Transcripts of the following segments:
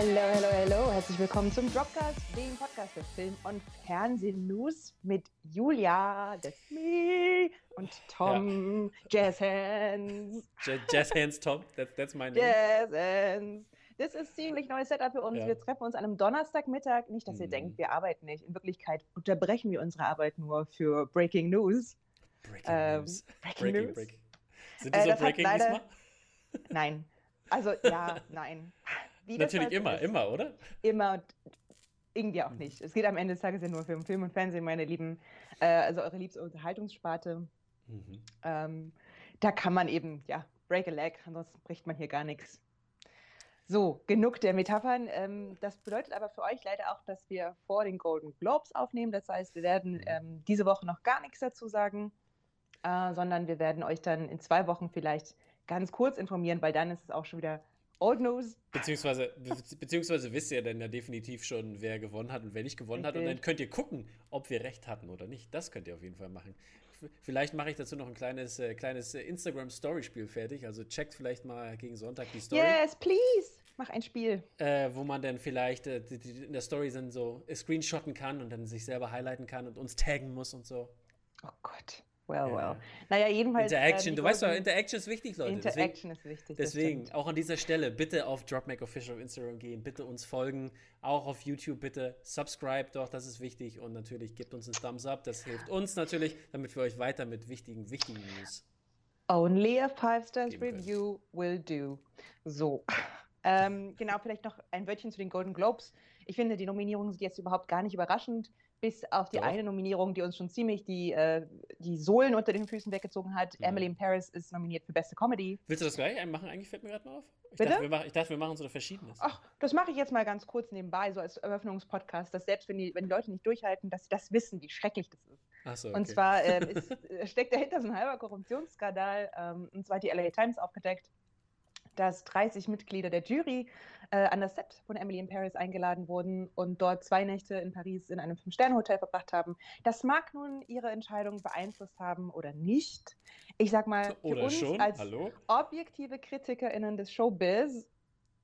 Hello, hello, hello. Herzlich willkommen zum Dropcast, dem Podcast für Film- und Fernsehnews mit Julia, that's me, und Tom, ja. Jazz Hands. Jazz Hands Tom, that's, that's my name. Jazz Hands. Das ist ziemlich neues Setup für uns. Ja. Wir treffen uns an einem Donnerstagmittag. Nicht, dass mhm. ihr denkt, wir arbeiten nicht. In Wirklichkeit unterbrechen wir unsere Arbeit nur für Breaking News. Breaking ähm, News. Breaking, breaking News. Breaking. Sind die äh, so Breaking leider... diesmal? Nein. Also ja, nein. Natürlich immer, ist. immer, oder? Immer irgendwie auch nicht. Es geht am Ende des Tages ja nur für Film und Fernsehen, meine Lieben. Äh, also eure liebste Unterhaltungssparte. Mhm. Ähm, da kann man eben, ja, break a leg, ansonsten bricht man hier gar nichts. So, genug der Metaphern. Ähm, das bedeutet aber für euch leider auch, dass wir vor den Golden Globes aufnehmen. Das heißt, wir werden mhm. ähm, diese Woche noch gar nichts dazu sagen, äh, sondern wir werden euch dann in zwei Wochen vielleicht ganz kurz informieren, weil dann ist es auch schon wieder Old News. Beziehungsweise, be beziehungsweise wisst ihr dann ja definitiv schon, wer gewonnen hat und wer nicht gewonnen Richtig. hat. Und dann könnt ihr gucken, ob wir recht hatten oder nicht. Das könnt ihr auf jeden Fall machen. Vielleicht mache ich dazu noch ein kleines, äh, kleines äh, Instagram-Story-Spiel fertig. Also checkt vielleicht mal gegen Sonntag die Story. Yes, please. Mach ein Spiel. Äh, wo man dann vielleicht äh, die, die in der Story dann so screenshotten kann und dann sich selber highlighten kann und uns taggen muss und so. Oh Gott. Well, well. Naja, jedenfalls. Interaction, äh, du weißt doch, Interaction ist wichtig, Leute. Interaction deswegen, ist wichtig. Deswegen, auch an dieser Stelle, bitte auf DropMac Official auf Instagram gehen, bitte uns folgen, auch auf YouTube, bitte subscribe doch, das ist wichtig und natürlich gebt uns einen Thumbs up, das hilft uns natürlich, damit wir euch weiter mit wichtigen, wichtigen News. Only a five stars review will do. So. Ähm, genau, vielleicht noch ein Wörtchen zu den Golden Globes. Ich finde, die Nominierungen sind jetzt überhaupt gar nicht überraschend bis auf die Doch. eine Nominierung, die uns schon ziemlich die, äh, die Sohlen unter den Füßen weggezogen hat. Mhm. Emily in Paris ist nominiert für beste Comedy. Willst du das gleich machen? Eigentlich fällt mir gerade mal auf. Ich Bitte? Dachte, wir, ich dachte, wir machen so Verschiedenes. Ach, das mache ich jetzt mal ganz kurz nebenbei, so als Eröffnungspodcast, dass selbst wenn die, wenn die Leute nicht durchhalten, dass sie das wissen, wie schrecklich das ist. Ach so, okay. Und zwar äh, ist, steckt dahinter so ein halber Korruptionsskandal. Ähm, und zwar hat die LA Times aufgedeckt, dass 30 Mitglieder der Jury äh, an das Set von Emily in Paris eingeladen wurden und dort zwei Nächte in Paris in einem Fünf-Sterne-Hotel verbracht haben. Das mag nun ihre Entscheidung beeinflusst haben oder nicht. Ich sag mal, für oder uns schon? als Hallo? objektive KritikerInnen des Showbiz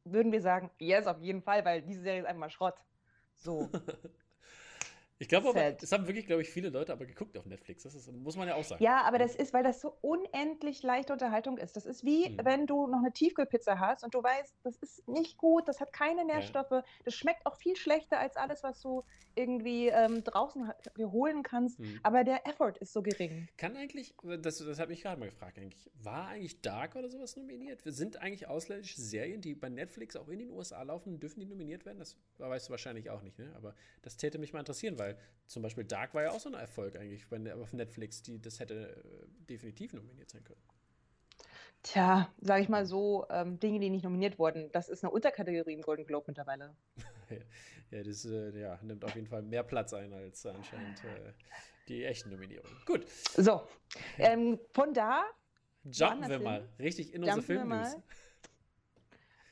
würden wir sagen, yes, auf jeden Fall, weil diese Serie ist einfach mal Schrott. So. Ich glaube aber, es haben wirklich, glaube ich, viele Leute aber geguckt auf Netflix. Das ist, muss man ja auch sagen. Ja, aber das ist, weil das so unendlich leichte Unterhaltung ist. Das ist wie, hm. wenn du noch eine Tiefkühlpizza hast und du weißt, das ist nicht gut, das hat keine Nährstoffe, ja. das schmeckt auch viel schlechter als alles, was du irgendwie ähm, draußen dir holen kannst. Hm. Aber der Effort ist so gering. Kann eigentlich, das, das habe ich gerade mal gefragt, eigentlich, war eigentlich Dark oder sowas nominiert? Sind eigentlich ausländische Serien, die bei Netflix auch in den USA laufen, dürfen die nominiert werden? Das weißt du wahrscheinlich auch nicht, ne? Aber das täte mich mal interessieren, weil weil zum Beispiel Dark war ja auch so ein Erfolg eigentlich auf Netflix, die das hätte äh, definitiv nominiert sein können. Tja, sage ich mal so, ähm, Dinge, die nicht nominiert wurden, das ist eine Unterkategorie im Golden Globe mittlerweile. ja, das äh, ja, nimmt auf jeden Fall mehr Platz ein als anscheinend äh, die echten Nominierungen. Gut. So, ähm, von da. Jumpen wir mal richtig in unsere Filmnews.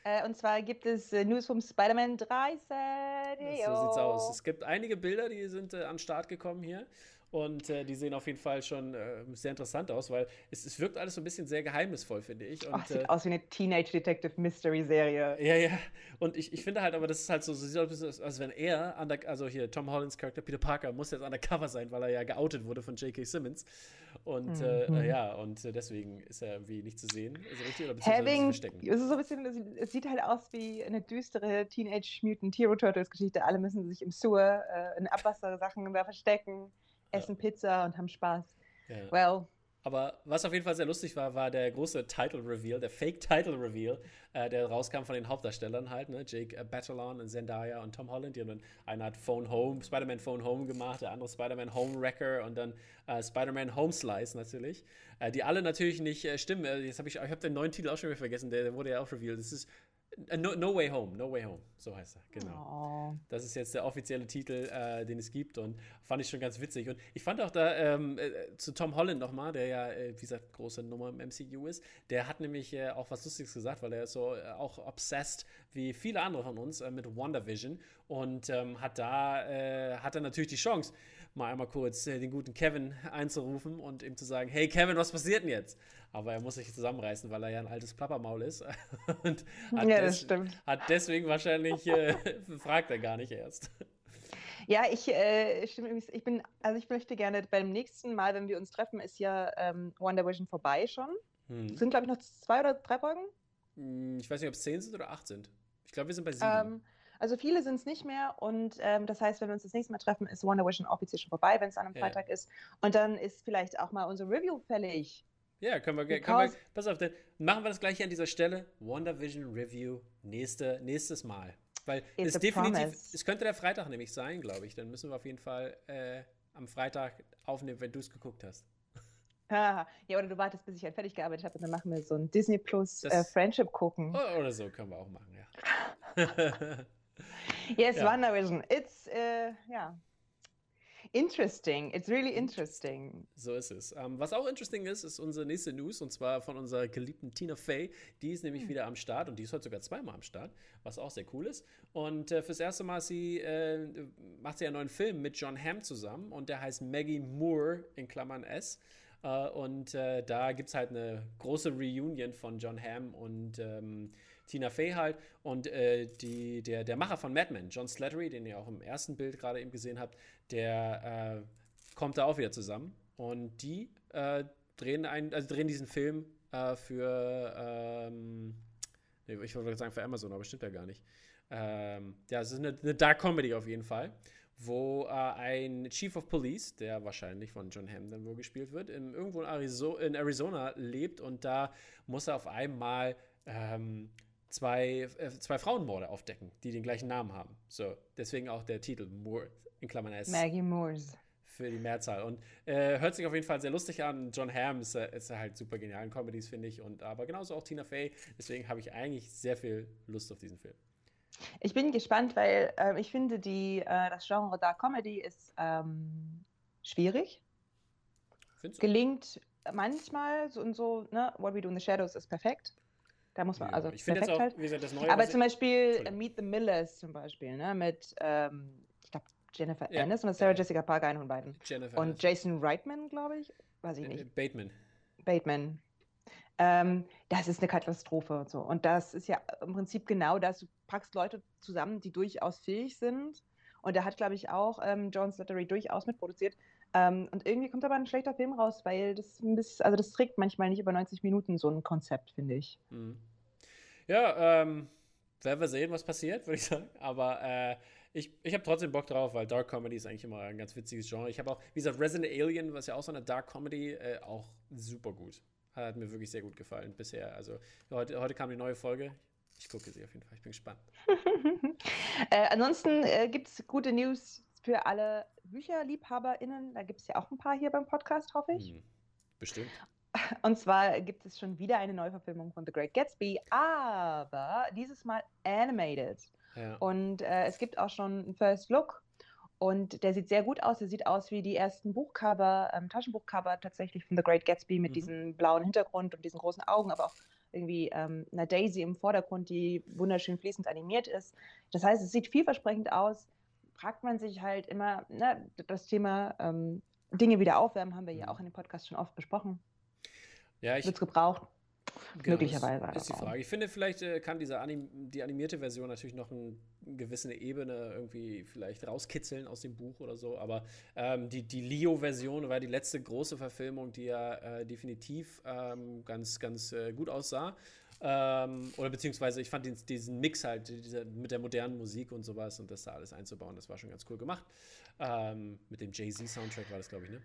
Äh, und zwar gibt es äh, News vom Spider-Man 3 Set. So sieht's aus. Es gibt einige Bilder, die sind äh, an den Start gekommen hier. Und äh, die sehen auf jeden Fall schon äh, sehr interessant aus, weil es, es wirkt alles so ein bisschen sehr geheimnisvoll, finde ich. Und, Ach, sieht äh, aus wie eine Teenage Detective Mystery Serie. Ja, ja. Und ich, ich finde halt, aber das ist halt so, so sieht aus, als wenn er, under, also hier Tom Hollands Charakter Peter Parker, muss jetzt undercover sein, weil er ja geoutet wurde von J.K. Simmons. Und äh, mhm. ja, und deswegen ist er irgendwie nicht zu sehen. Also richtig oder Having. Es ist so ein bisschen, es sieht halt aus wie eine düstere Teenage Mutant Hero Turtles Geschichte. Alle müssen sich im Sewer äh, in Abwassersachen da verstecken essen Pizza und haben Spaß. Ja. Well. Aber was auf jeden Fall sehr lustig war, war der große Title Reveal, der Fake Title Reveal, äh, der rauskam von den Hauptdarstellern halt, ne? Jake äh, Batalon und Zendaya und Tom Holland. Die haben dann, einer hat Phone Home, Spider-Man Phone Home gemacht, der andere Spider-Man Home Wrecker und dann äh, Spider-Man Home Slice natürlich. Äh, die alle natürlich nicht äh, stimmen. Äh, jetzt habe ich, ich habe den neuen Titel auch schon wieder vergessen, der, der wurde ja auch revealed. Das ist äh, no, no, Way Home, No Way Home, so heißt er, genau. Oh. Das ist jetzt der offizielle Titel, äh, den es gibt und fand ich schon ganz witzig. Und ich fand auch da ähm, äh, zu Tom Holland nochmal, der ja, äh, wie gesagt, große Nummer im MCU ist, der hat nämlich äh, auch was Lustiges gesagt, weil er ist so äh, auch obsessed wie viele andere von uns mit WandaVision und ähm, hat da, hat er natürlich die Chance, mal einmal kurz äh, den guten Kevin einzurufen und ihm zu sagen, hey Kevin, was passiert denn jetzt? Aber er muss sich zusammenreißen, weil er ja ein altes Plappermaul ist. und hat, ja, das stimmt. hat deswegen wahrscheinlich, äh, fragt er gar nicht erst. Ja, ich, äh, ich bin, also ich möchte gerne beim nächsten Mal, wenn wir uns treffen, ist ja ähm, Wonder Vision vorbei schon. Hm. Sind, glaube ich, noch zwei oder drei Folgen? Hm, ich weiß nicht, ob es zehn sind oder acht sind. Ich glaube, wir sind bei sieben. Ähm, also viele sind es nicht mehr und ähm, das heißt, wenn wir uns das nächste Mal treffen, ist Wonder Vision offiziell schon vorbei, wenn es an einem ja. Freitag ist. Und dann ist vielleicht auch mal unsere Review fällig. Ja, können wir, können wir pass auf, dann machen wir das gleich an dieser Stelle. Wonder Vision Review nächste, nächstes Mal. Weil es definitiv, promise. es könnte der Freitag nämlich sein, glaube ich. Dann müssen wir auf jeden Fall äh, am Freitag aufnehmen, wenn du es geguckt hast. ja, oder du wartest, bis ich halt fertig gearbeitet habe und dann machen wir so ein Disney Plus äh, Friendship gucken. Oder so können wir auch machen, ja. yes, ja. WandaVision. It's, uh, ja. Interesting. It's really interesting. So ist es. Ähm, was auch interesting ist, ist unsere nächste News und zwar von unserer geliebten Tina Fey. Die ist nämlich hm. wieder am Start und die ist heute sogar zweimal am Start, was auch sehr cool ist. Und äh, fürs erste Mal sie, äh, macht sie einen neuen Film mit John Hamm zusammen und der heißt Maggie Moore in Klammern S. Uh, und äh, da gibt es halt eine große Reunion von John Hamm und ähm, Tina Fey halt und äh, die, der, der Macher von Mad Men, John Slattery, den ihr auch im ersten Bild gerade eben gesehen habt, der äh, kommt da auch wieder zusammen und die äh, drehen, ein, also drehen diesen Film äh, für, ähm, ich wollte sagen für Amazon, aber stimmt ja gar nicht. Ähm, ja, es ist eine, eine Dark Comedy auf jeden Fall wo äh, ein Chief of Police, der wahrscheinlich von John Hamm dann wohl gespielt wird, in, irgendwo in Arizona, in Arizona, lebt und da muss er auf einmal ähm, zwei, äh, zwei Frauenmorde aufdecken, die den gleichen Namen haben. So, deswegen auch der Titel Moore in Klammern S. Maggie Moores. Für die Mehrzahl. Und äh, hört sich auf jeden Fall sehr lustig an. John Hamm ist, äh, ist halt super genial in Comedies, finde ich. Und aber genauso auch Tina Fey. Deswegen habe ich eigentlich sehr viel Lust auf diesen Film. Ich bin gespannt, weil äh, ich finde, die, äh, das Genre Dark Comedy ist ähm, schwierig. Findest Gelingt manchmal so und so, ne? What We Do in the Shadows ist perfekt. Da muss man, ja, also ich finde jetzt auch, halt. wie gesagt, das Neue. Aber zum Beispiel Meet the Millers zum Beispiel, ne, mit, ähm, ich glaube, Jennifer ja. Aniston und Sarah ja. Jessica Parker, einen von beiden. Jennifer und. Jason Reitman, glaube ich, weiß ich äh, nicht. Bateman. Bateman. Ähm, das ist eine Katastrophe und so. Und das ist ja im Prinzip genau das. Du packst Leute zusammen, die durchaus fähig sind. Und da hat, glaube ich, auch ähm, John Slattery durchaus mitproduziert. Ähm, und irgendwie kommt aber ein schlechter Film raus, weil das ein bisschen, also das trägt manchmal nicht über 90 Minuten so ein Konzept, finde ich. Mhm. Ja, ähm, werden wir sehen, was passiert, würde ich sagen. Aber äh, ich, ich habe trotzdem Bock drauf, weil Dark Comedy ist eigentlich immer ein ganz witziges Genre. Ich habe auch, wie gesagt, Resident Alien, was ja auch so eine Dark Comedy, äh, auch super gut. Hat mir wirklich sehr gut gefallen bisher. Also heute, heute kam die neue Folge. Ich gucke sie auf jeden Fall. Ich bin gespannt. äh, ansonsten äh, gibt es gute News für alle BücherliebhaberInnen. Da gibt es ja auch ein paar hier beim Podcast, hoffe ich. Hm, bestimmt. Und zwar gibt es schon wieder eine Neuverfilmung von The Great Gatsby, aber dieses Mal animated. Ja. Und äh, es gibt auch schon einen First Look und der sieht sehr gut aus. Der sieht aus wie die ersten Buchcover, ähm, Taschenbuchcover tatsächlich von The Great Gatsby mit mhm. diesem blauen Hintergrund und diesen großen Augen, aber auch irgendwie ähm, eine Daisy im Vordergrund, die wunderschön fließend animiert ist. Das heißt, es sieht vielversprechend aus fragt man sich halt immer, ne, das Thema ähm, Dinge wieder aufwärmen haben wir ja mhm. auch in dem Podcast schon oft besprochen. Ja, ich. Wird es gebraucht? Genau, Möglicherweise. Ist, ist die Frage. Ich finde, vielleicht äh, kann diese Anim die animierte Version natürlich noch ein, eine gewisse Ebene irgendwie vielleicht rauskitzeln aus dem Buch oder so. Aber ähm, die, die Leo-Version war die letzte große Verfilmung, die ja äh, definitiv ähm, ganz, ganz äh, gut aussah. Ähm, oder beziehungsweise ich fand den, diesen Mix halt diese, mit der modernen Musik und sowas und das da alles einzubauen, das war schon ganz cool gemacht. Ähm, mit dem Jay-Z-Soundtrack war das, glaube ich, ne?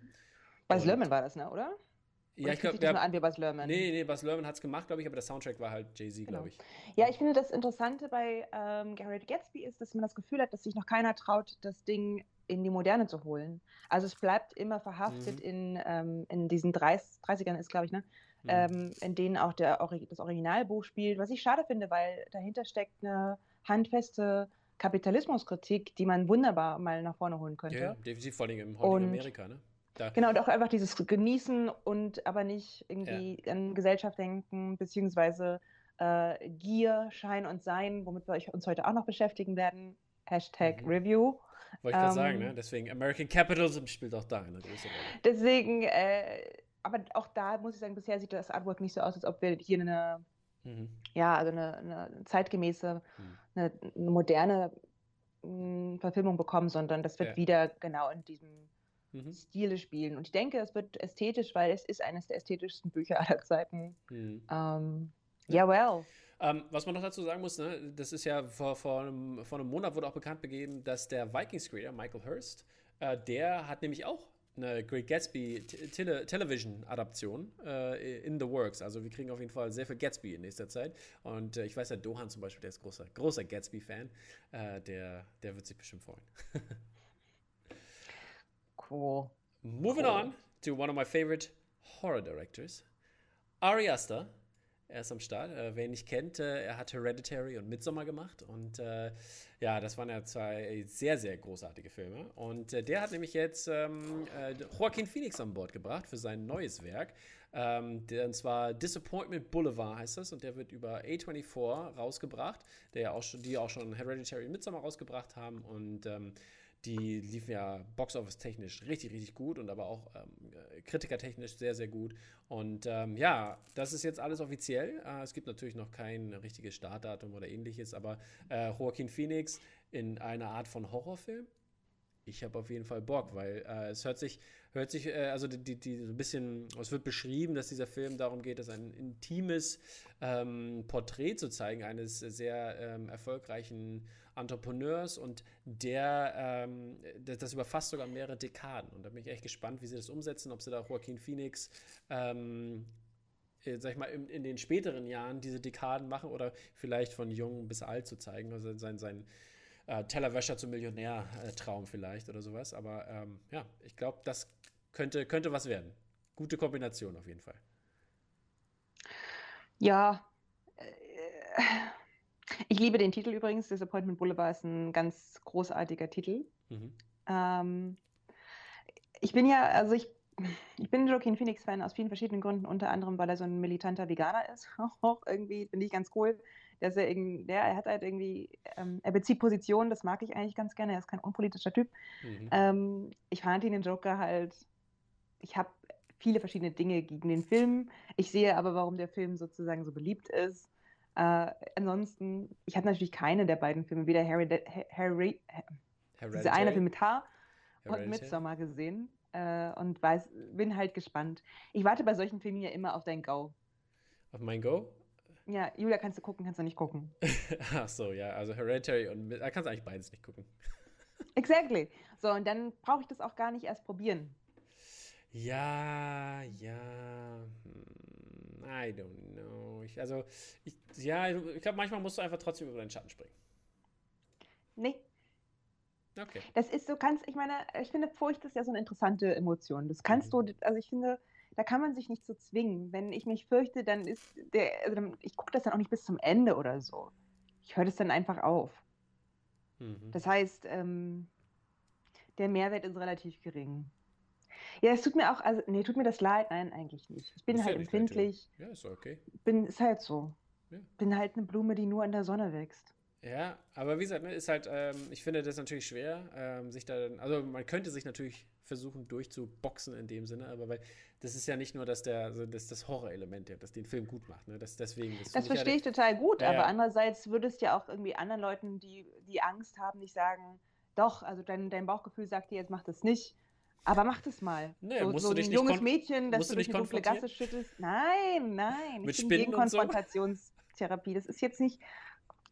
Bas Lerman war das, ne, oder? Ja, ich glaube, ja, an wie Bas Lerman. Nee, nee, Bas Lerman hat es gemacht, glaube ich, aber der Soundtrack war halt Jay-Z, genau. glaube ich. Ja, ich finde das Interessante bei ähm, Garrett Gatsby ist, dass man das Gefühl hat, dass sich noch keiner traut, das Ding in die Moderne zu holen. Also es bleibt immer verhaftet mhm. in, ähm, in diesen 30, 30ern ist, glaube ich, ne? Mhm. Ähm, in denen auch der, das Originalbuch spielt, was ich schade finde, weil dahinter steckt eine handfeste Kapitalismuskritik, die man wunderbar mal nach vorne holen könnte. Ja, definitiv, vor allem im heutigen Amerika, ne? Da. Genau, und auch einfach dieses Genießen und aber nicht irgendwie ja. an Gesellschaft denken, beziehungsweise äh, Gier, Schein und Sein, womit wir uns heute auch noch beschäftigen werden. Hashtag mhm. Review. Wollte ich gerade ähm, sagen, ne? Deswegen American Capitalism spielt auch da eine große Rolle. Deswegen, äh, aber auch da muss ich sagen, bisher sieht das Artwork nicht so aus, als ob wir hier eine, mhm. ja, also eine, eine zeitgemäße, mhm. eine, eine, moderne mh, hm, Verfilmung bekommen, sondern das wird ja. wieder genau in diesem mhm. Stile spielen. Und ich denke, es wird ästhetisch, weil es ist eines der ästhetischsten Bücher aller Zeiten. Mhm. Ähm, ja, well. Ähm, was man noch dazu sagen muss, ne, das ist ja vor, vor, einem, vor einem Monat wurde auch bekannt gegeben, dass der Vikings-Creator Michael Hurst, äh, der hat nämlich auch eine Great Gatsby Tele Television-Adaption äh, in the works. Also wir kriegen auf jeden Fall sehr viel Gatsby in nächster Zeit. Und äh, ich weiß ja, Dohan zum Beispiel, der ist großer, großer Gatsby-Fan. Äh, der, der wird sich bestimmt freuen. cool. Moving cool. on to one of my favorite horror directors, Ari Aster er ist am Start. Äh, wer ihn nicht kennt, äh, er hat Hereditary und Midsommar gemacht. Und äh, ja, das waren ja zwei sehr, sehr großartige Filme. Und äh, der hat nämlich jetzt ähm, äh, Joaquin Phoenix an Bord gebracht für sein neues Werk. Ähm, der, und zwar Disappointment Boulevard heißt das. Und der wird über A24 rausgebracht, der ja auch schon, die auch schon Hereditary und Midsommar rausgebracht haben. Und ähm, die liefen ja Boxoffice-technisch richtig, richtig gut und aber auch ähm, kritikertechnisch sehr, sehr gut. Und ähm, ja, das ist jetzt alles offiziell. Äh, es gibt natürlich noch kein richtiges Startdatum oder ähnliches, aber äh, Joaquin Phoenix in einer Art von Horrorfilm. Ich habe auf jeden Fall Bock, weil äh, es hört sich, hört sich, äh, also die, die, so ein bisschen, es wird beschrieben, dass dieser Film darum geht, dass ein intimes ähm, Porträt zu zeigen eines sehr ähm, erfolgreichen Entrepreneurs und der, ähm, das überfasst sogar mehrere Dekaden. Und da bin ich echt gespannt, wie sie das umsetzen, ob sie da Joaquin Phoenix, ähm, äh, sag ich mal, in, in, den späteren Jahren diese Dekaden machen oder vielleicht von jung bis alt zu zeigen, also sein, sein äh, Tellerwäscher zum Millionär-Traum vielleicht oder sowas. Aber ähm, ja, ich glaube, das könnte, könnte was werden. Gute Kombination auf jeden Fall. Ja, äh, ich liebe den Titel übrigens. Disappointment Boulevard ist ein ganz großartiger Titel. Mhm. Ähm, ich bin ja, also ich, ich bin Joaquin Phoenix-Fan aus vielen verschiedenen Gründen, unter anderem, weil er so ein militanter Veganer ist. Auch irgendwie finde ich ganz cool. Dass er, irgendwie, der, er hat halt irgendwie, ähm, er bezieht Positionen, das mag ich eigentlich ganz gerne. Er ist kein unpolitischer Typ. Mhm. Ähm, ich fand ihn den Joker halt, ich habe viele verschiedene Dinge gegen den Film. Ich sehe aber, warum der Film sozusagen so beliebt ist. Äh, ansonsten, ich habe natürlich keine der beiden Filme, weder Harry, Harry, dieser eine Film mit Haar und Midsommar gesehen äh, und weiß, bin halt gespannt. Ich warte bei solchen Filmen ja immer auf dein Go. Auf mein Go? Ja, Julia, kannst du gucken, kannst du nicht gucken. Ach so, ja, also Hereditary und da kannst du eigentlich beides nicht gucken. exactly. So, und dann brauche ich das auch gar nicht erst probieren. Ja, ja. Hm, I don't know. Ich, also, ich, ja, ich glaube, manchmal musst du einfach trotzdem über deinen Schatten springen. Nee. Okay. Das ist so, kannst, ich meine, ich finde, Furcht ist ja so eine interessante Emotion. Das kannst mhm. du, also ich finde, da kann man sich nicht so zwingen. Wenn ich mich fürchte, dann ist der, also ich gucke das dann auch nicht bis zum Ende oder so. Ich höre das dann einfach auf. Mhm. Das heißt, ähm, der Mehrwert ist relativ gering. Ja, es tut mir auch, also, nee, tut mir das leid, nein, eigentlich nicht. Ich bin ist halt ja empfindlich. Ja, ist okay. Bin, ist halt so. Ja. Bin halt eine Blume, die nur in der Sonne wächst. Ja, aber wie gesagt, ne, ist halt, ähm, ich finde das natürlich schwer, ähm, sich da, also man könnte sich natürlich versuchen durchzuboxen in dem Sinne, aber weil das ist ja nicht nur, dass der, also das, das Horrorelement, das den Film gut macht, ne? Das, deswegen, das, das verstehe ich total gut, ja, aber andererseits würdest ja auch irgendwie anderen Leuten, die, die Angst haben, nicht sagen, doch, also dein, dein Bauchgefühl sagt dir, jetzt mach das nicht. Aber mach das mal. Nee, so, musst so du dich ein junges Mädchen, das du durch eine dunkle Gasse schüttelst. Nein, nein. Mit ich bin gegen Konfrontationstherapie. Das ist jetzt nicht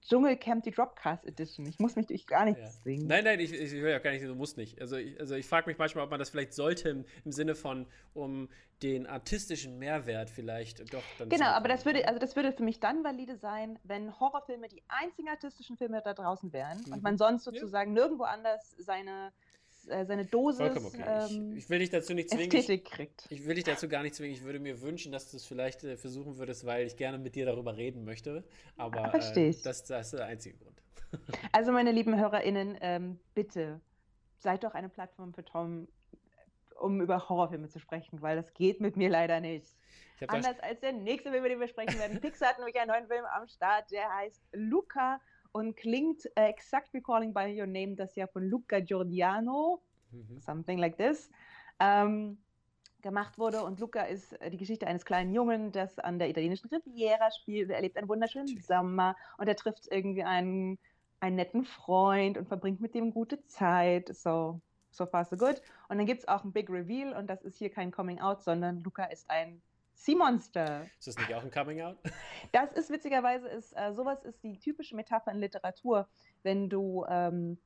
Dschungelcamp die Dropcast Edition. Ich muss mich durch gar nichts ja. zwingen. Nein, nein, ich, ich will ja gar nicht, du musst nicht. Also ich, also ich frage mich manchmal, ob man das vielleicht sollte im, im, Sinne von, um den artistischen Mehrwert vielleicht doch dann Genau, aber das würde, also das würde für mich dann valide sein, wenn Horrorfilme die einzigen artistischen Filme da draußen wären mhm. und man sonst sozusagen ja. nirgendwo anders seine äh, seine Dosis okay. ähm, ich, ich, will dich dazu nicht zwingen. Ich, kriegt. Ich will dich dazu gar nicht zwingen. Ich würde mir wünschen, dass du es vielleicht äh, versuchen würdest, weil ich gerne mit dir darüber reden möchte. Aber äh, das, das, ist der einzige Grund. also, meine lieben HörerInnen, ähm, bitte seid doch eine Plattform für Tom, um über Horrorfilme zu sprechen, weil das geht mit mir leider nicht. Anders als der nächste Film, über den wir sprechen werden. Pixar hat nämlich einen neuen Film am Start, der heißt Luca und klingt äh, exakt wie Calling by Your Name, das ja von Luca Giordano, mhm. something like this, ähm, gemacht wurde. Und Luca ist äh, die Geschichte eines kleinen Jungen, das an der italienischen Riviera spielt. Er erlebt einen wunderschönen Natürlich. Sommer und er trifft irgendwie einen, einen netten Freund und verbringt mit dem gute Zeit. So, so far so good. Und dann gibt es auch ein Big Reveal und das ist hier kein Coming Out, sondern Luca ist ein Sea Monster. Ist das nicht auch ein Coming Out? Das ist witzigerweise, ist, äh, sowas ist die typische Metapher in Literatur, wenn du ähm,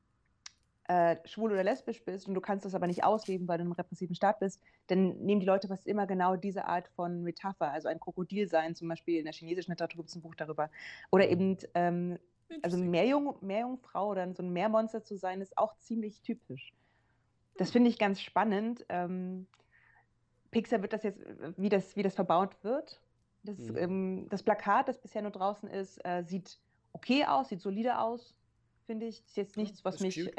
äh, schwul oder lesbisch bist und du kannst das aber nicht ausleben, weil du im repressiven Staat bist, dann nehmen die Leute fast immer genau diese Art von Metapher, also ein Krokodil sein, zum Beispiel in der chinesischen Literatur gibt es ein Buch darüber. Oder mhm. eben, ähm, also Meerjung, Meerjungfrau oder so ein Meermonster zu sein, ist auch ziemlich typisch. Das finde ich ganz spannend. Ähm, Pixar wird das jetzt, wie das, wie das verbaut wird. Das, mhm. ähm, das Plakat, das bisher nur draußen ist, äh, sieht okay aus, sieht solide aus finde ich. Ist jetzt nichts, was mich cute.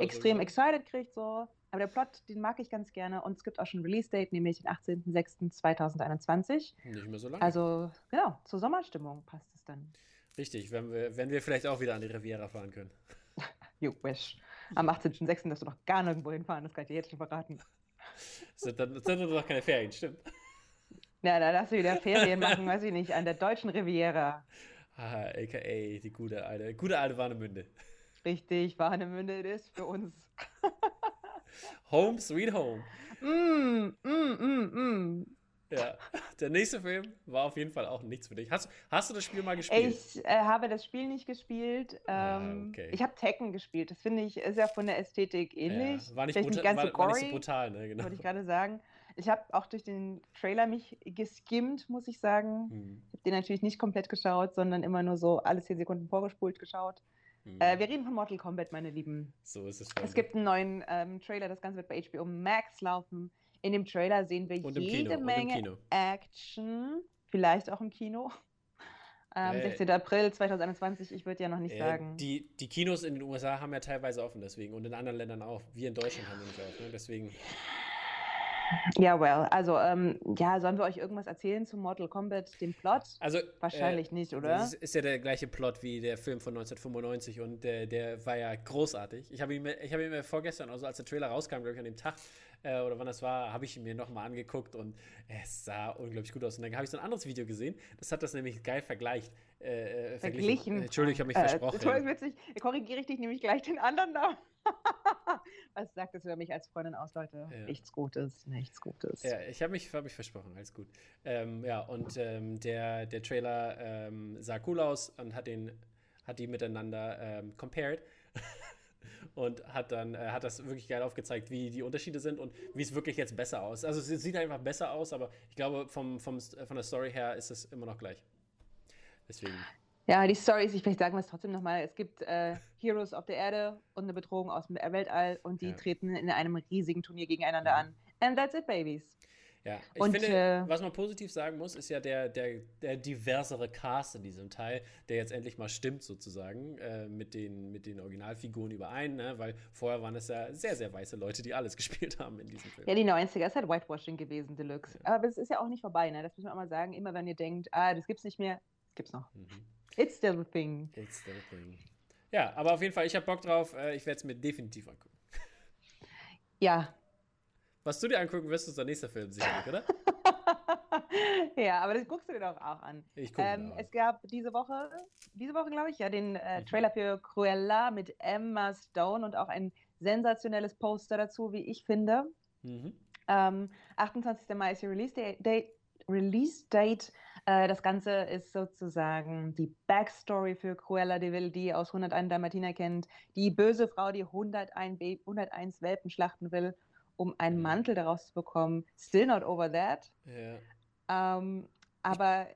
extrem excited kriegt. So. Aber der Plot, den mag ich ganz gerne. Und es gibt auch schon Release-Date, nämlich den 18.06.2021. Nicht mehr so lange. Also, genau, zur Sommerstimmung passt es dann. Richtig, wenn wir, wenn wir vielleicht auch wieder an die Riviera fahren können. you wish. Am 18.06. dass du noch gar nirgendwo hinfahren, das kann ich dir jetzt schon verraten. sind dann, sind dann doch keine Ferien, stimmt. Ja, da darfst du wieder Ferien machen, weiß ich nicht, an der deutschen Riviera. Ah, aka die gute alte, gute alte Warnemünde. Richtig, Warnemünde ist für uns. home, sweet home. Mm, mm, mm, mm. Ja, der nächste Film war auf jeden Fall auch nichts für dich. Hast, hast du das Spiel mal gespielt? Ich äh, habe das Spiel nicht gespielt. Ähm, ah, okay. Ich habe Tekken gespielt. Das finde ich, ist ja von der Ästhetik ähnlich. Ja, war, nicht brutal, ganz war, so gory, war nicht so brutal, ne? genau. Wollte ich gerade sagen. Ich habe auch durch den Trailer mich geskimmt, muss ich sagen. Hm. Ich habe den natürlich nicht komplett geschaut, sondern immer nur so alle zehn Sekunden vorgespult geschaut. Hm. Äh, wir reden von Mortal Kombat, meine Lieben. So ist es. Es gibt einen neuen ähm, Trailer, das Ganze wird bei HBO Max laufen. In dem Trailer sehen wir jede Kino. Menge Action, vielleicht auch im Kino. Ähm, äh, 16. April 2021, ich würde ja noch nicht äh, sagen. Die, die Kinos in den USA haben ja teilweise offen deswegen und in anderen Ländern auch. Wir in Deutschland haben wir nicht offen, ne? deswegen. Ja, well, also ähm, ja, sollen wir euch irgendwas erzählen zu Mortal Kombat, dem Plot? Also wahrscheinlich äh, nicht, oder? Das ist ja der gleiche Plot wie der Film von 1995 und der, der war ja großartig. Ich habe ihn, ich habe ihn vorgestern, also als der Trailer rauskam, glaube ich, an dem Tag äh, oder wann das war, habe ich mir nochmal angeguckt und es sah unglaublich gut aus. Und dann habe ich so ein anderes Video gesehen, das hat das nämlich geil vergleicht. Äh, äh verglichen. Entschuldigung, ich habe mich äh, versprochen. Toll, witzig. Korrigiere ich dich nämlich gleich den anderen Namen. Was sagt das über mich als Freundin aus, Leute? Ja. Nichts Gutes, nichts Gutes. Ja, ich habe mich, hab mich versprochen, alles gut. Ähm, ja, und ähm, der, der Trailer ähm, sah cool aus und hat, den, hat die miteinander ähm, compared. und hat dann äh, hat das wirklich geil aufgezeigt, wie die Unterschiede sind und wie es wirklich jetzt besser aus. Also es sieht einfach besser aus, aber ich glaube vom, vom, von der Story her ist es immer noch gleich. Deswegen. Ja, die Stories, ich vielleicht sagen wir es trotzdem nochmal. Es gibt äh, Heroes auf der Erde und eine Bedrohung aus dem Weltall und die ja. treten in einem riesigen Turnier gegeneinander mhm. an. And that's it, babies. Ja, ich und, finde, äh, was man positiv sagen muss, ist ja der, der, der diversere Cast in diesem Teil, der jetzt endlich mal stimmt sozusagen äh, mit, den, mit den Originalfiguren überein, ne? weil vorher waren es ja sehr, sehr weiße Leute, die alles gespielt haben in diesem Film. Ja, die 90er ist halt Whitewashing gewesen, Deluxe. Ja. Aber es ist ja auch nicht vorbei, ne? das muss man auch mal sagen. Immer wenn ihr denkt, ah, das gibt's nicht mehr, das gibt's noch. Mhm. It's still a thing. It's still a thing. Ja, aber auf jeden Fall, ich habe Bock drauf. Äh, ich werde es mir definitiv angucken. Ja. Was du dir angucken wirst, ist der nächste Film sicherlich, oder? ja, aber das guckst du dir doch auch an. Ich gucke ähm, Es gab diese Woche, diese Woche glaube ich, ja, den äh, mhm. Trailer für Cruella mit Emma Stone und auch ein sensationelles Poster dazu, wie ich finde. Mhm. Ähm, 28. Mai ist die Release Date. Release Date äh, das Ganze ist sozusagen die Backstory für Cruella de Vil, die aus 101 Dalmatiner kennt, die böse Frau, die 101, 101 Welpen schlachten will, um einen. Mantel daraus zu bekommen. Still not over that. Ja. Ähm, aber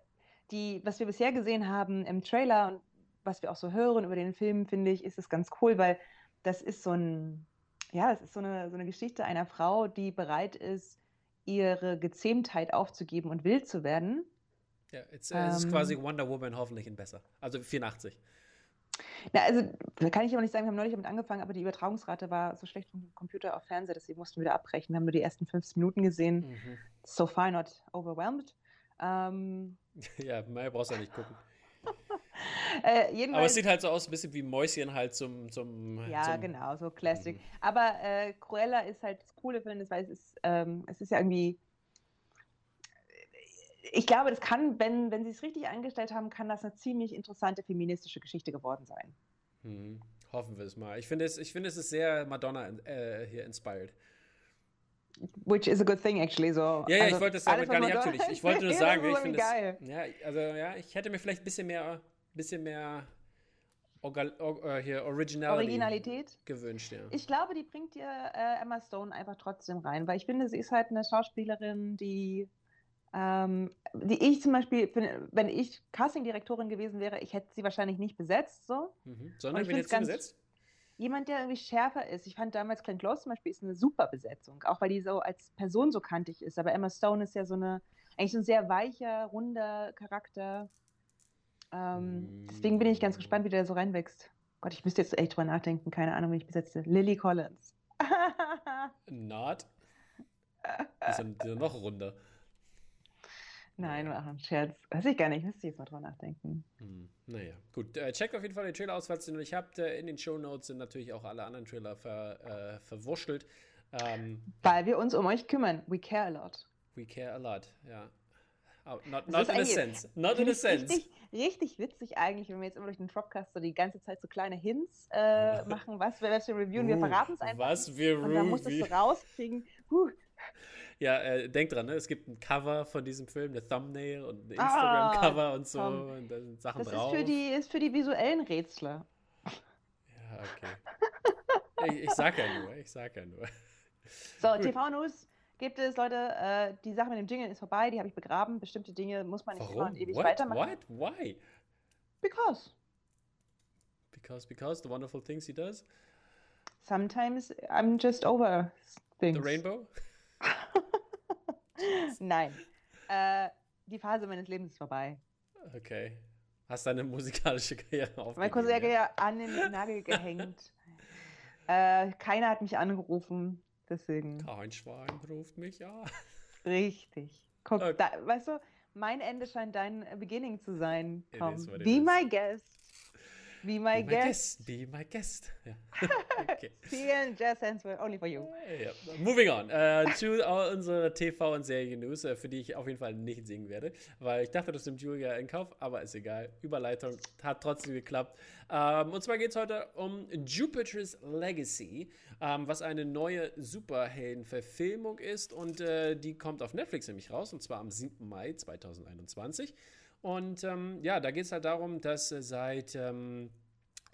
die, was wir bisher gesehen haben im Trailer und was wir auch so hören über den Film, finde ich, ist es ganz cool, weil das ist so ein, ja, das ist so eine, so eine Geschichte einer Frau, die bereit ist, ihre Gezähmtheit aufzugeben und wild zu werden ja, es ähm, ist quasi Wonder Woman hoffentlich in besser. Also 84. Na, also kann ich aber nicht sagen, wir haben neulich damit angefangen, aber die Übertragungsrate war so schlecht vom Computer auf Fernseher, dass sie mussten wieder abbrechen. Wir haben nur die ersten 15 Minuten gesehen. Mhm. So far not overwhelmed. Ähm, ja, mehr brauchst du ja nicht gucken. äh, Aber es sieht halt so aus, ein bisschen wie Mäuschen halt zum. zum ja, zum, genau, so Classic. Mhm. Aber äh, Cruella ist halt das Coole, finde ich, weil es ist, ähm, es ist ja irgendwie. Ich glaube, das kann, wenn, wenn sie es richtig eingestellt haben, kann das eine ziemlich interessante feministische Geschichte geworden sein. Mhm. Hoffen wir es mal. Ich finde, es, ich finde, es ist sehr Madonna äh, hier inspired. Which is a good thing, actually. So, ja, ja, also, ich wollte das damit gar nicht abtun. Ich, wollte nur sagen, ich finde es. Ja, also ja, ich hätte mir vielleicht ein bisschen mehr, bisschen mehr Orgal, or, uh, hier Originalität gewünscht, ja. Ich glaube, die bringt dir äh, Emma Stone einfach trotzdem rein, weil ich finde, sie ist halt eine Schauspielerin, die, ähm, die ich zum Beispiel, wenn ich Castingdirektorin gewesen wäre, ich hätte sie wahrscheinlich nicht besetzt, so. Mhm. Sondern wen hättest du besetzt? jemand, der irgendwie schärfer ist. Ich fand damals Glenn Close zum Beispiel ist eine super Besetzung, auch weil die so als Person so kantig ist. Aber Emma Stone ist ja so eine, eigentlich so ein sehr weicher, runder Charakter. Ähm, deswegen bin ich ganz gespannt, wie der so reinwächst. Gott, ich müsste jetzt echt drüber nachdenken. Keine Ahnung, wie ich besetze. Lily Collins. Not. Die sind, sind noch runder. Nein, war ein Scherz. Weiß ich gar nicht, müsste ich jetzt mal drüber nachdenken. Hm, naja, gut. Äh, checkt auf jeden Fall den Trailer aus, falls ihr noch nicht habt. Äh, in den Show Notes sind natürlich auch alle anderen Trailer ver, äh, verwurschtelt. Ähm, Weil wir uns um euch kümmern. We care a lot. We care a lot, ja. Oh, not, not in a sense. Not in a sense. Richtig, richtig witzig eigentlich, wenn wir jetzt immer durch den Dropcast so die ganze Zeit so kleine Hints äh, machen, was wir, was wir reviewen. Wir verraten es einfach. Was wir reviewen. Und dann musst du es rauskriegen. Huh, ja, äh, denk dran, ne? es gibt ein Cover von diesem Film, eine Thumbnail und ein Instagram-Cover ah, und so. Und da sind Sachen das drauf. Das ist für, die, ist für die visuellen Rätsler. Ja, okay. ich, ich sag ja nur, ich sag ja nur. So, TV-News gibt es, Leute, äh, die Sache mit dem Jingle ist vorbei, die habe ich begraben. Bestimmte Dinge muss man nicht Warum? immer ewig What? weitermachen. What? Why? Because. Because, because the wonderful things he does? Sometimes I'm just over things. The rainbow? Nein. Äh, die Phase meines Lebens ist vorbei. Okay. Hast deine musikalische Karriere aufgegeben? Meine Karriere ja? an den Nagel gehängt. äh, keiner hat mich angerufen, deswegen. Kein Schwein ruft mich an. Richtig. Guck, okay. da, weißt du, mein Ende scheint dein Beginning zu sein. Tom. Be my guest. Be my, Be guest. guest. Be my guest. Ja. okay. and Jazz Hands were only for you. Ja. Moving on äh, zu unserer TV- und Serien-News, äh, für die ich auf jeden Fall nicht singen werde, weil ich dachte, das nimmt Julia in Kauf, aber ist egal. Überleitung hat trotzdem geklappt. Ähm, und zwar geht es heute um Jupiter's Legacy, ähm, was eine neue Superhelden-Verfilmung ist und äh, die kommt auf Netflix nämlich raus und zwar am 7. Mai 2021. Und ähm, ja, da geht es halt darum, dass äh, seit ähm,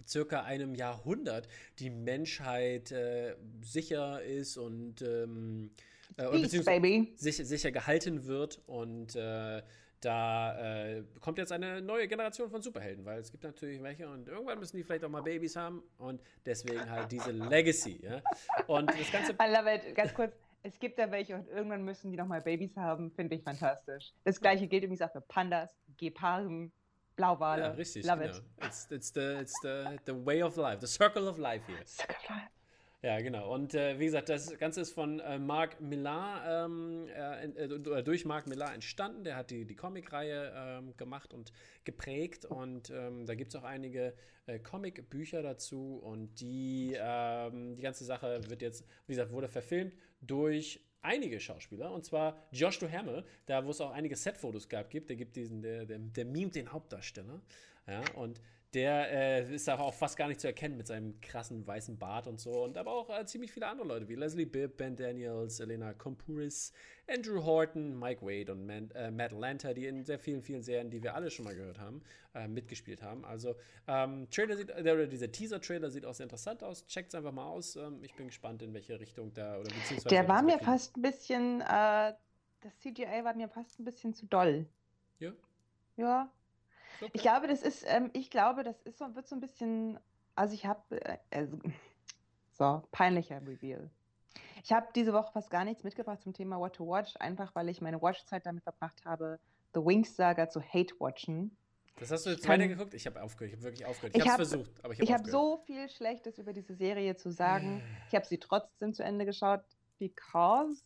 circa einem Jahrhundert die Menschheit äh, sicher ist und ähm, äh, beziehungsweise sicher, sicher, gehalten wird und äh, da äh, kommt jetzt eine neue Generation von Superhelden, weil es gibt natürlich welche und irgendwann müssen die vielleicht auch mal Babys haben und deswegen halt diese Legacy. Ja? Und das Ganze. I love it. Ganz kurz es gibt ja welche und irgendwann müssen die nochmal Babys haben, finde ich fantastisch. Das gleiche gilt übrigens auch für Pandas, Geparden, Blauwale. Ja, richtig, Love genau. It. It's, it's, the, it's the, the way of life, the circle of life hier. Circle of life. Ja, genau. Und äh, wie gesagt, das Ganze ist von äh, Marc Millar, ähm, äh, äh durch Marc Millar entstanden. Der hat die, die Comic-Reihe ähm, gemacht und geprägt. Und ähm, da gibt es auch einige äh, Comic-Bücher dazu. Und die, ähm, die ganze Sache wird jetzt, wie gesagt, wurde verfilmt durch einige Schauspieler, und zwar Josh Duhamel, da wo es auch einige Set-Fotos gab, gibt, der gibt diesen, der, der, der mimt den Hauptdarsteller, ja, und der äh, ist auch fast gar nicht zu erkennen mit seinem krassen weißen Bart und so. Und aber auch äh, ziemlich viele andere Leute wie Leslie Bibb, Ben Daniels, Elena Kompuris, Andrew Horton, Mike Wade und Man, äh, Matt Lanter, die in sehr vielen, vielen Serien, die wir alle schon mal gehört haben, äh, mitgespielt haben. Also ähm, Trailer sieht, dieser Teaser-Trailer sieht auch sehr interessant aus. Checkt es einfach mal aus. Ähm, ich bin gespannt, in welche Richtung da oder beziehungsweise. Der war mir fast ein bisschen, äh, das CGI war mir fast ein bisschen zu doll. Ja. Ja, Okay. Ich glaube, das ist, ähm, ich glaube, das ist so, wird so ein bisschen, also ich habe, äh, also, so, peinlicher Reveal. Ich habe diese Woche fast gar nichts mitgebracht zum Thema What to Watch, einfach weil ich meine Watchzeit damit verbracht habe, The Wings Saga zu hate-watchen. Das hast du jetzt weitergeguckt? Ich habe aufgehört, ich habe wirklich aufgehört. Ich, ich habe es versucht, aber ich habe Ich habe so viel Schlechtes über diese Serie zu sagen. Ich habe sie trotzdem zu Ende geschaut, because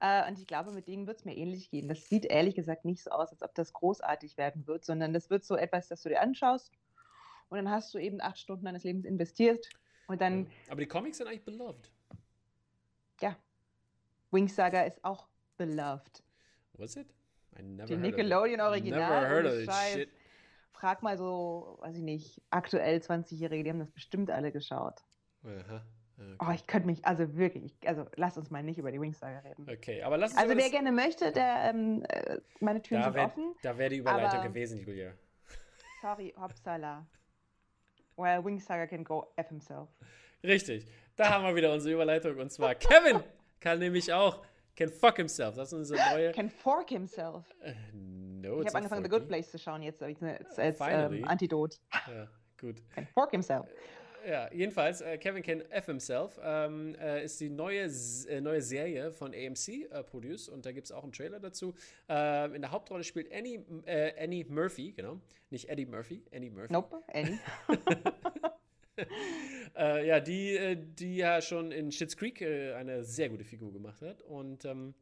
äh, und ich glaube, mit denen wird es mir ähnlich gehen. Das sieht ehrlich gesagt nicht so aus, als ob das großartig werden wird, sondern das wird so etwas, das du dir anschaust und dann hast du eben acht Stunden deines Lebens investiert und dann. Aber die Comics sind eigentlich beloved. Ja. Wings Saga ist auch beloved. Was it? I never die Nickelodeon Original. Never heard of it. Shit. Frag mal so, weiß ich nicht, aktuell 20-Jährige, die haben das bestimmt alle geschaut. Aha. Okay. Oh, ich könnte mich, also wirklich, also lass uns mal nicht über die Wings Saga reden. Okay, aber lass uns Also wer gerne möchte, der, ähm, äh, meine Türen da sind wär, offen. Da wäre die Überleitung gewesen, Julia. Sorry, Hopsala. Well, Wings Saga can go F himself. Richtig, da haben wir wieder unsere Überleitung und zwar Kevin kann nämlich auch can fuck himself. Das ist unsere neue. Can fork himself. Uh, no, ich habe angefangen, The Good Place zu schauen jetzt als, als ähm, Antidot. Ja, gut. Can fork himself. Ja, jedenfalls, äh, Kevin Can F Himself ähm, äh, ist die neue, äh, neue Serie von AMC äh, produced und da gibt es auch einen Trailer dazu. Ähm, in der Hauptrolle spielt Annie, äh, Annie Murphy, genau. Nicht Eddie Murphy, Annie Murphy. Nope, Annie. Äh, ja, die, die ja schon in Schitt's Creek eine sehr gute Figur gemacht hat und ähm,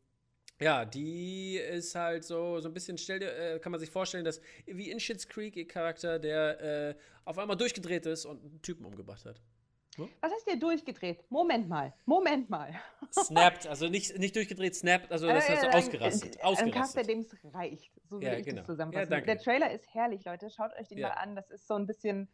ja, die ist halt so, so ein bisschen, stell dir, äh, kann man sich vorstellen, dass wie in Shit's Creek ihr Charakter, der äh, auf einmal durchgedreht ist und einen Typen umgebracht hat. Hm? Was heißt der durchgedreht? Moment mal, Moment mal. Snapped, also nicht, nicht durchgedreht, snapped, also das heißt so ausgerastet. Ausgerastet. Ein Charakter, dem es reicht, so wie ja, ich genau. das zusammenfassen. Ja, der Trailer ist herrlich, Leute, schaut euch den ja. mal an, das ist so ein bisschen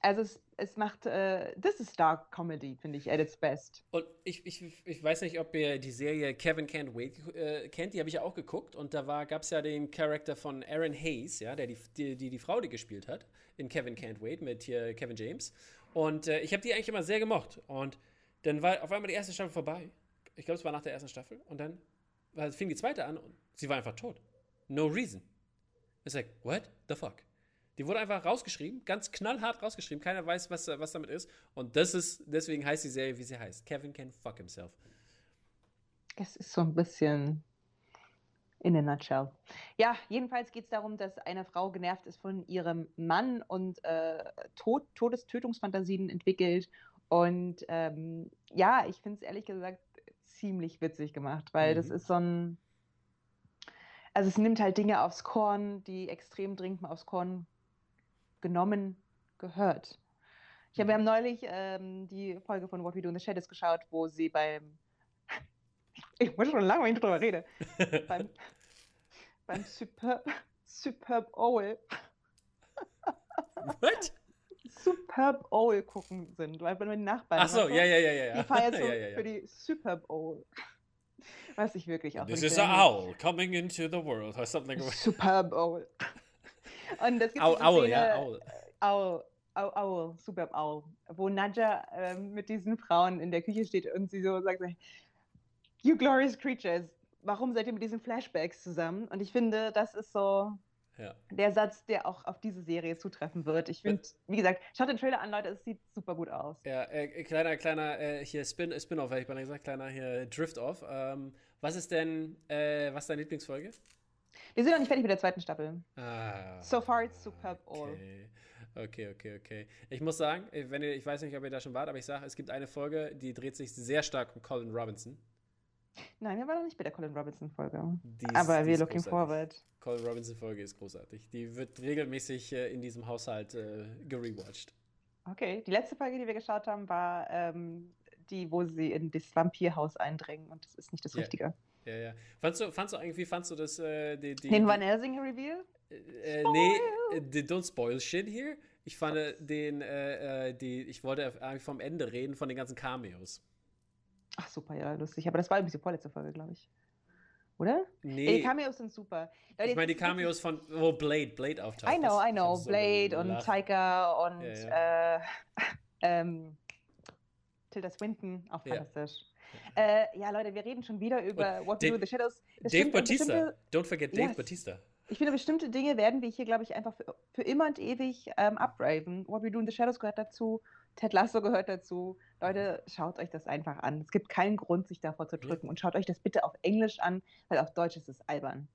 also es, es macht, äh, das ist Dark Comedy, finde ich, at its best. Und ich, ich, ich weiß nicht, ob ihr die Serie Kevin Can't Wait äh, kennt, die habe ich ja auch geguckt und da gab es ja den Charakter von Aaron Hayes, ja, der die, die, die, die Frau, die gespielt hat, in Kevin Can't Wait mit hier Kevin James. Und äh, ich habe die eigentlich immer sehr gemocht. Und dann war auf einmal die erste Staffel vorbei. Ich glaube, es war nach der ersten Staffel. Und dann fing die zweite an und sie war einfach tot. No reason. It's like, what the fuck? Die wurde einfach rausgeschrieben, ganz knallhart rausgeschrieben. Keiner weiß, was, was damit ist. Und das ist, deswegen heißt die Serie, wie sie heißt. Kevin can fuck himself. Es ist so ein bisschen in a nutshell. Ja, jedenfalls geht es darum, dass eine Frau genervt ist von ihrem Mann und äh, Tod, Todestötungsfantasien entwickelt. Und ähm, ja, ich finde es ehrlich gesagt ziemlich witzig gemacht, weil mhm. das ist so ein. Also es nimmt halt Dinge aufs Korn, die extrem dringend aufs Korn genommen gehört. Ich habe, wir haben neulich ähm, die Folge von What We Do in the Shadows geschaut, wo sie beim ich muss schon lange, wenn ich darüber rede, beim, beim Superb, Superb Owl What? Superb Owl gucken sind, weil wenn wir die Nachbarn Ach so, ja, ja, ja, ja. Die feiern so ja, ja, ja. für die Superb Owl. Was ich wirklich auch This is an owl coming into the world or something. Superb Owl. Und das gibt Owl, Owl, Szene, ja, Owl. Owl. Owl, Owl, Super Owl, wo Nadja äh, mit diesen Frauen in der Küche steht und sie so sagt, You glorious creatures, warum seid ihr mit diesen Flashbacks zusammen? Und ich finde, das ist so ja. der Satz, der auch auf diese Serie zutreffen wird. Ich finde, wie gesagt, schaut den Trailer an, Leute, es sieht super gut aus. Ja, äh, kleiner, kleiner, äh, hier Spin, Spin-off, hätte ich mal gesagt, kleiner hier Drift-off. Ähm, was ist denn, äh, was ist deine Lieblingsfolge? Wir sind noch nicht fertig mit der zweiten Staffel. Ah, so far it's superb all. Okay. Okay, okay, okay. Ich muss sagen, wenn ihr, ich weiß nicht, ob ihr da schon wart, aber ich sage, es gibt eine Folge, die dreht sich sehr stark um Colin Robinson. Nein, wir waren noch nicht bei der Colin Robinson-Folge. Aber wir looking großartig. forward. Colin Robinson-Folge ist großartig. Die wird regelmäßig äh, in diesem Haushalt äh, gerewatcht. Okay, die letzte Folge, die wir geschaut haben, war ähm, die, wo sie in das Vampirhaus eindringen und das ist nicht das yeah. Richtige. Ja, ja. Fandst du, fandst du eigentlich, wie fandst du das? Äh, die, die, den Van Helsing Reveal? Äh, nee, äh, don't spoil shit here. Ich fand den, äh, äh, die, ich wollte eigentlich vom Ende reden, von den ganzen Cameos. Ach, super, ja, lustig. Aber das war irgendwie die vorletzte Folge, glaube ich. Oder? Nee. Ja, die Cameos sind super. Leute, ich meine, die Cameos von, wo Blade, Blade auftaucht. I know, I know. Blade so und Taika und ja, ja. Äh, ähm, Tilda Swinton, auch fantastisch. Äh, ja, Leute, wir reden schon wieder über und What We Do in the Shadows. Das Dave Batista. Don't forget Dave yes. Batista. Ich finde, bestimmte Dinge werden wir hier, glaube ich, einfach für, für immer und ewig ähm, upgraden. What We Do in the Shadows gehört dazu. Ted Lasso gehört dazu. Leute, schaut euch das einfach an. Es gibt keinen Grund, sich davor zu drücken. Ja. Und schaut euch das bitte auf Englisch an, weil auf Deutsch ist es albern.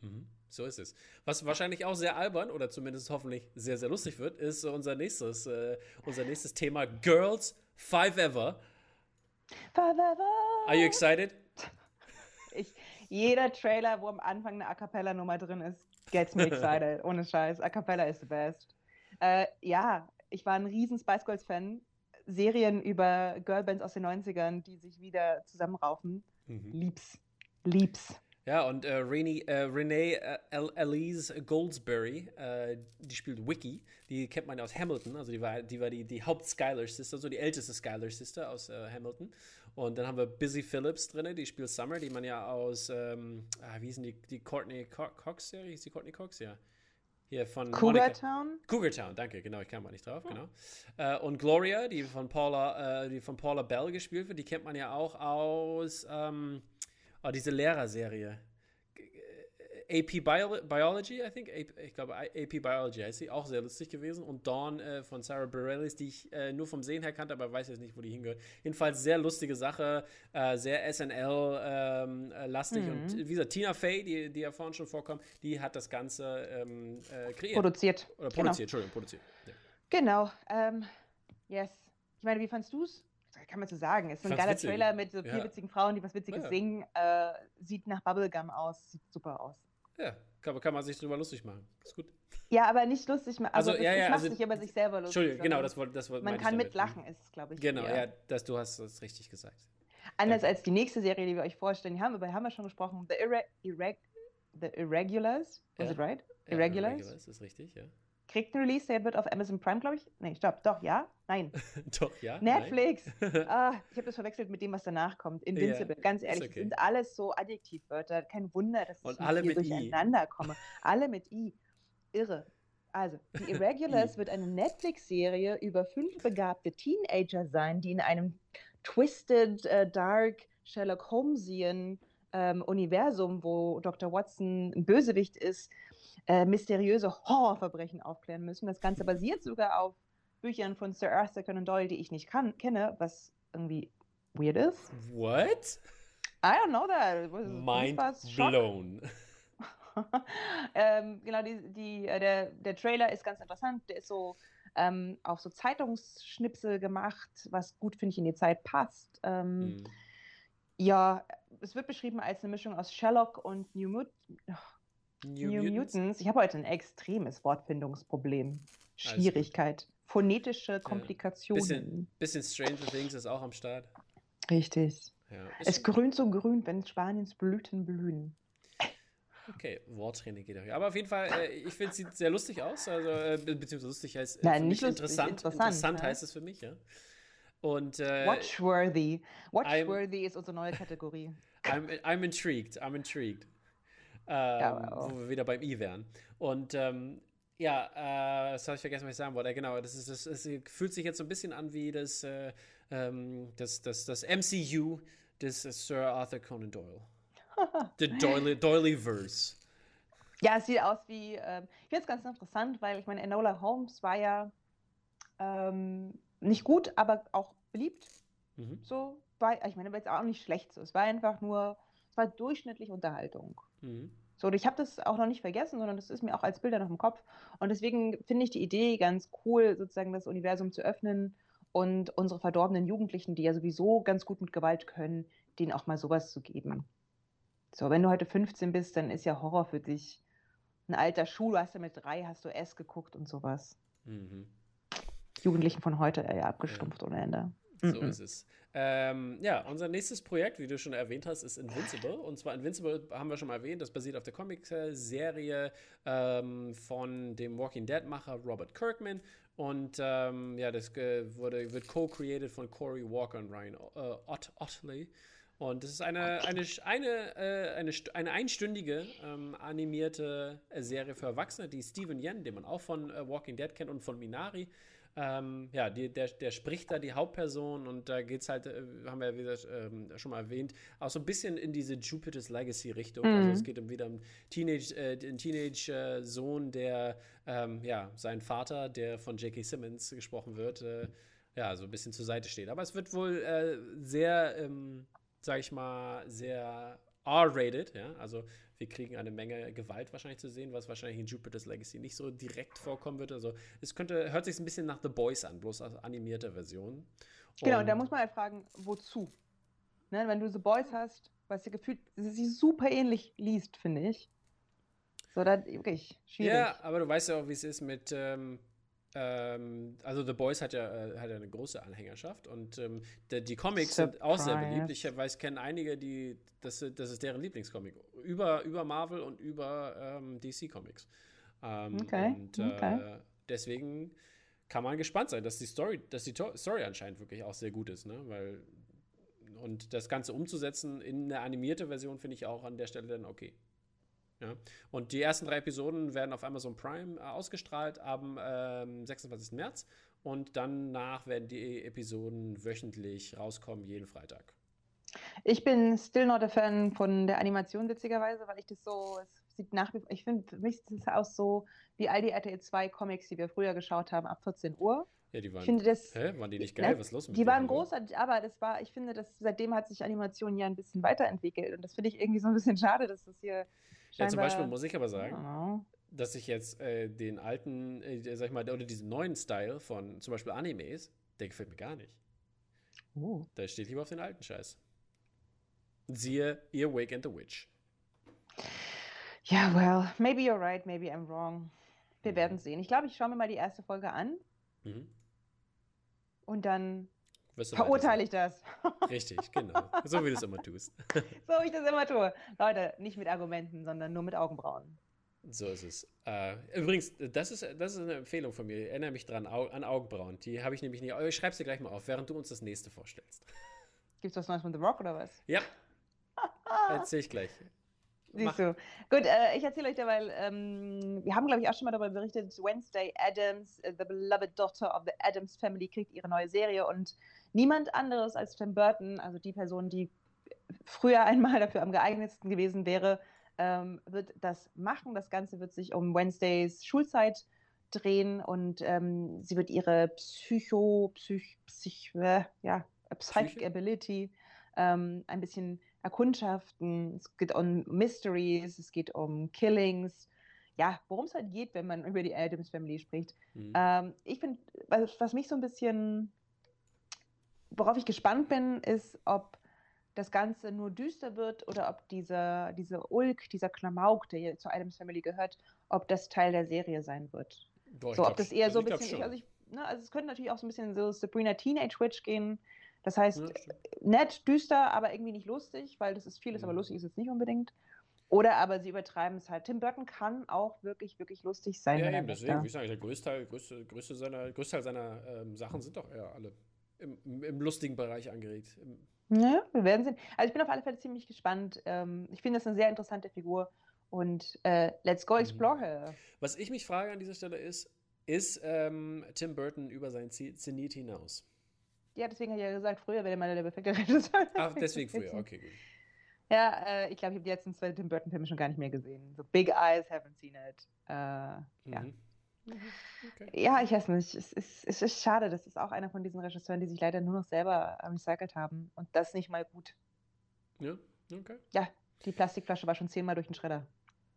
Mhm. So ist es. Was wahrscheinlich auch sehr albern oder zumindest hoffentlich sehr, sehr lustig wird, ist unser nächstes, äh, unser nächstes Thema Girls Five Ever. Are you excited? Ich, jeder Trailer, wo am Anfang eine A Cappella-Nummer drin ist, gets me excited. Ohne Scheiß. A Cappella is the best. Äh, ja, ich war ein riesen Spice Girls-Fan. Serien über Girlbands aus den 90ern, die sich wieder zusammenraufen. Mhm. Lieb's. Lieb's. Ja, und äh, Renee, äh, Renee äh, Elise Goldsberry, äh, die spielt Wiki, die kennt man aus Hamilton, also die war die, war die, die Haupt-Skylar-Sister, so die älteste Skylar-Sister aus äh, Hamilton. Und dann haben wir Busy Phillips drin, die spielt Summer, die man ja aus, ähm, ah, wie hieß die, die Courtney Cox-Serie? Hieß die Courtney Cox? Ja. Hier von Cougar Town? Cougar Town, danke, genau, ich kam mal nicht drauf, oh. genau. Äh, und Gloria, die von Paula, äh, die von Paula Bell gespielt wird, die kennt man ja auch aus ähm, oh, diese Lehrerserie. AP Bio Biology, I think. AP, ich glaube, AP Biology heißt sie. Auch sehr lustig gewesen. Und Dawn äh, von Sarah Bareilles, die ich äh, nur vom Sehen her kannte, aber weiß jetzt nicht, wo die hingehört. Jedenfalls sehr lustige Sache, äh, sehr SNL-lastig. Ähm, mhm. Und wie gesagt, Tina Fey, die, die ja vorhin schon vorkommt, die hat das Ganze ähm, äh, kreiert. Produziert. Oder produziert, genau. Entschuldigung, produziert. Ja. Genau. Ähm, yes. Ich meine, wie fandst du es? Kann man so sagen. Es ist so ein geiler witzig. Trailer mit so vier ja. witzigen Frauen, die was Witziges ja. singen. Äh, sieht nach Bubblegum aus, sieht super aus. Ja, kann, kann man sich drüber lustig machen. Ist gut. Ja, aber nicht lustig machen. Also, also ja, ja, macht also, sich über sich selber lustig. Entschuldigung, genau, das wollte das wollt, Man kann mitlachen, ist es, glaube ich. Genau, ja, das, du hast es richtig gesagt. Anders Danke. als die nächste Serie, die wir euch vorstellen, die haben, über die haben wir schon gesprochen. The, Irre Irre The Irregulars. Was ja. it right? Irregulars? Irregulars ist richtig, ja kriegt ein Release, der wird auf Amazon Prime, glaube ich. Nee, stopp, doch, ja? Nein. doch, ja? Netflix. ah, ich habe das verwechselt mit dem, was danach kommt. Invincible, ja, ganz ehrlich, okay. sind alles so Adjektivwörter. Kein Wunder, dass ich alle hier durcheinander I. komme. Alle mit I. Irre. Also, The Irregulars wird eine Netflix-Serie über fünf begabte Teenager sein, die in einem twisted, uh, dark Sherlock Holmesian ähm, Universum, wo Dr. Watson ein Bösewicht ist, äh, mysteriöse Horrorverbrechen aufklären müssen. Das Ganze basiert sogar auf Büchern von Sir Arthur Conan Doyle, die ich nicht kann, kenne, was irgendwie weird ist. What? I don't know that. Mind blown. ähm, genau, die, die, äh, der, der Trailer ist ganz interessant. Der ist so ähm, auf so Zeitungsschnipsel gemacht, was gut, finde ich, in die Zeit passt. Ähm, mm. Ja, es wird beschrieben als eine Mischung aus Sherlock und New Mut. New, New Mutants. Mutants. Ich habe heute ein extremes Wortfindungsproblem. Schwierigkeit. Phonetische Komplikationen. Ja. Bisschen, bisschen Stranger Things ist auch am Start. Richtig. Ja. Es grünt so grün, wenn Spaniens Blüten blühen. Okay, Worttraining geht auch. Aber auf jeden Fall, äh, ich finde, es sieht sehr lustig aus. Also, äh, beziehungsweise lustig heißt äh, Nein, nicht lustig, interessant. Interessant, interessant heißt es für mich, ja. Und, äh, Watchworthy. Watchworthy I'm, ist unsere neue Kategorie. I'm, I'm intrigued. I'm intrigued ähm, ja, wo wir wieder beim I wären. Und ähm, ja, äh, das habe ich vergessen, was ich sagen wollte. Genau, das, ist, das, das fühlt sich jetzt so ein bisschen an wie das, äh, ähm, das, das, das MCU des Sir Arthur Conan Doyle. The Doily, Doilyverse. Ja, es sieht aus wie, äh, ich finde es ganz interessant, weil ich meine, Enola Holmes war ja ähm, nicht gut, aber auch beliebt. Mhm. So, war, ich meine, war jetzt auch nicht schlecht so. Es war einfach nur, es war durchschnittlich Unterhaltung. Mhm. So, und ich habe das auch noch nicht vergessen, sondern das ist mir auch als Bilder noch im Kopf. Und deswegen finde ich die Idee ganz cool, sozusagen das Universum zu öffnen und unsere verdorbenen Jugendlichen, die ja sowieso ganz gut mit Gewalt können, denen auch mal sowas zu geben. So, wenn du heute 15 bist, dann ist ja Horror für dich ein alter Schuh. Du hast ja mit drei, hast du S geguckt und sowas. Mhm. Jugendlichen von heute ja abgestumpft ja. ohne Ende. So mhm. ist es. Ähm, ja, unser nächstes Projekt, wie du schon erwähnt hast, ist Invincible. Und zwar Invincible haben wir schon mal erwähnt, das basiert auf der Comic-Serie ähm, von dem Walking Dead-Macher Robert Kirkman. Und ähm, ja, das wurde, wird co-created von Corey Walker und Ryan äh, Ott Otley. Und das ist eine, eine, eine, äh, eine, eine einstündige ähm, animierte Serie für Erwachsene, die Steven Yen, den man auch von äh, Walking Dead kennt und von Minari, ähm, ja, die, der, der spricht da die Hauptperson und da geht es halt, äh, haben wir ja wieder ähm, schon mal erwähnt, auch so ein bisschen in diese Jupiter's Legacy-Richtung. Mhm. Also es geht um wieder um Teenage, äh, den Teenage-Sohn, der, ähm, ja, sein Vater, der von J.K. Simmons gesprochen wird, äh, ja, so ein bisschen zur Seite steht. Aber es wird wohl äh, sehr, ähm, sag ich mal, sehr R-rated, ja, also wir kriegen eine Menge Gewalt wahrscheinlich zu sehen, was wahrscheinlich in Jupiter's Legacy nicht so direkt vorkommen wird. Also es könnte, hört sich ein bisschen nach The Boys an, bloß als animierte Version. Und genau, da muss man halt fragen, wozu? Ne, wenn du The Boys hast, was dir gefühlt, sie super ähnlich liest, finde ich. So, dann wirklich schwierig. Ja, aber du weißt ja auch, wie es ist mit, ähm, ähm, also The Boys hat ja, äh, hat ja eine große Anhängerschaft und ähm, die, die Comics Surprise. sind auch sehr beliebt. Ich weiß, kenne einige, die, das, das ist deren Lieblingscomic. Über, über Marvel und über ähm, DC Comics. Ähm, okay. Und äh, okay. deswegen kann man gespannt sein, dass die Story, dass die Story anscheinend wirklich auch sehr gut ist, ne? Weil und das Ganze umzusetzen in eine animierte Version finde ich auch an der Stelle dann okay. Ja. Und die ersten drei Episoden werden auf Amazon Prime äh, ausgestrahlt am ähm, 26. März. Und danach werden die Episoden wöchentlich rauskommen, jeden Freitag. Ich bin still not a Fan von der Animation, witzigerweise, weil ich das so, es sieht nach wie vor, ich finde, für mich sieht es aus so wie all die RTL 2 Comics, die wir früher geschaut haben, ab 14 Uhr. Ja, die waren, ich finde das, hä? waren die nicht geil? Na, Was ist los mit Die waren großartig, aber das war, ich finde, dass seitdem hat sich Animation ja ein bisschen weiterentwickelt. Und das finde ich irgendwie so ein bisschen schade, dass das hier ja, zum Beispiel muss ich aber sagen, oh. dass ich jetzt äh, den alten, äh, sag ich mal, oder diesen neuen Style von zum Beispiel Animes, der gefällt mir gar nicht. Oh. Da steht lieber auf den alten Scheiß. Siehe Earwig and the Witch. Ja, well, maybe you're right, maybe I'm wrong. Wir mhm. werden sehen. Ich glaube, ich schaue mir mal die erste Folge an. Mhm. Und dann verurteile ich das. Richtig, genau. So wie du es immer tust. so wie ich das immer tue. Leute, nicht mit Argumenten, sondern nur mit Augenbrauen. So ist es. Äh, übrigens, das ist, das ist eine Empfehlung von mir. Ich erinnere mich dran au an Augenbrauen. Die habe ich nämlich nicht. Ich schreibe sie gleich mal auf, während du uns das nächste vorstellst. Gibt es was Neues von The Rock oder was? Ja. Erzähl ich gleich. Siehst du. Gut, äh, ich erzähle euch dabei, ähm, wir haben, glaube ich, auch schon mal darüber berichtet, Wednesday Adams, uh, the beloved daughter of the Adams Family, kriegt ihre neue Serie und niemand anderes als Tim Burton, also die Person, die früher einmal dafür am geeignetsten gewesen wäre, ähm, wird das machen. Das Ganze wird sich um Wednesdays Schulzeit drehen und ähm, sie wird ihre Psycho, Psych, Psych, äh, ja, Psychic Ability ähm, ein bisschen erkundschaften. Es geht um Mysteries, es geht um Killings. Ja, worum es halt geht, wenn man über die Adams Family spricht. Mhm. Ähm, ich finde, was, was mich so ein bisschen, worauf ich gespannt bin, ist, ob das Ganze nur düster wird oder ob dieser, diese Ulk, dieser Klamauk, der hier zur Adams Family gehört, ob das Teil der Serie sein wird. Doch, so, ob das eher also so ein bisschen, ich, also, ich, ne, also es könnte natürlich auch so ein bisschen so Sabrina Teenage Witch gehen, das heißt, ja, nett, düster, aber irgendwie nicht lustig, weil das ist vieles, aber mhm. lustig ist es nicht unbedingt. Oder aber sie übertreiben es halt. Tim Burton kann auch wirklich, wirklich lustig sein. Ja, eben, deswegen, wie ich sage, der größte, größte, größte seiner, größte Teil seiner ähm, Sachen sind doch eher alle im, im lustigen Bereich angeregt. ja, wir werden sehen. Also ich bin auf alle Fälle ziemlich gespannt. Ähm, ich finde das eine sehr interessante Figur und äh, let's go mhm. explore her. Was ich mich frage an dieser Stelle ist, ist ähm, Tim Burton über sein Zenit hinaus? Ja, deswegen habe ich ja gesagt, früher wäre der der perfekte Regisseur. Ach, deswegen früher, okay, gut. Ja, äh, ich glaube, ich habe die letzten zwei Tim Burton-Filme schon gar nicht mehr gesehen. So Big Eyes, haven't seen it. Äh, ja. Okay. Ja, ich weiß nicht. Es ist, es ist schade. Das ist auch einer von diesen Regisseuren, die sich leider nur noch selber recycelt haben. Und das nicht mal gut. Ja, okay. Ja, die Plastikflasche war schon zehnmal durch den Schredder.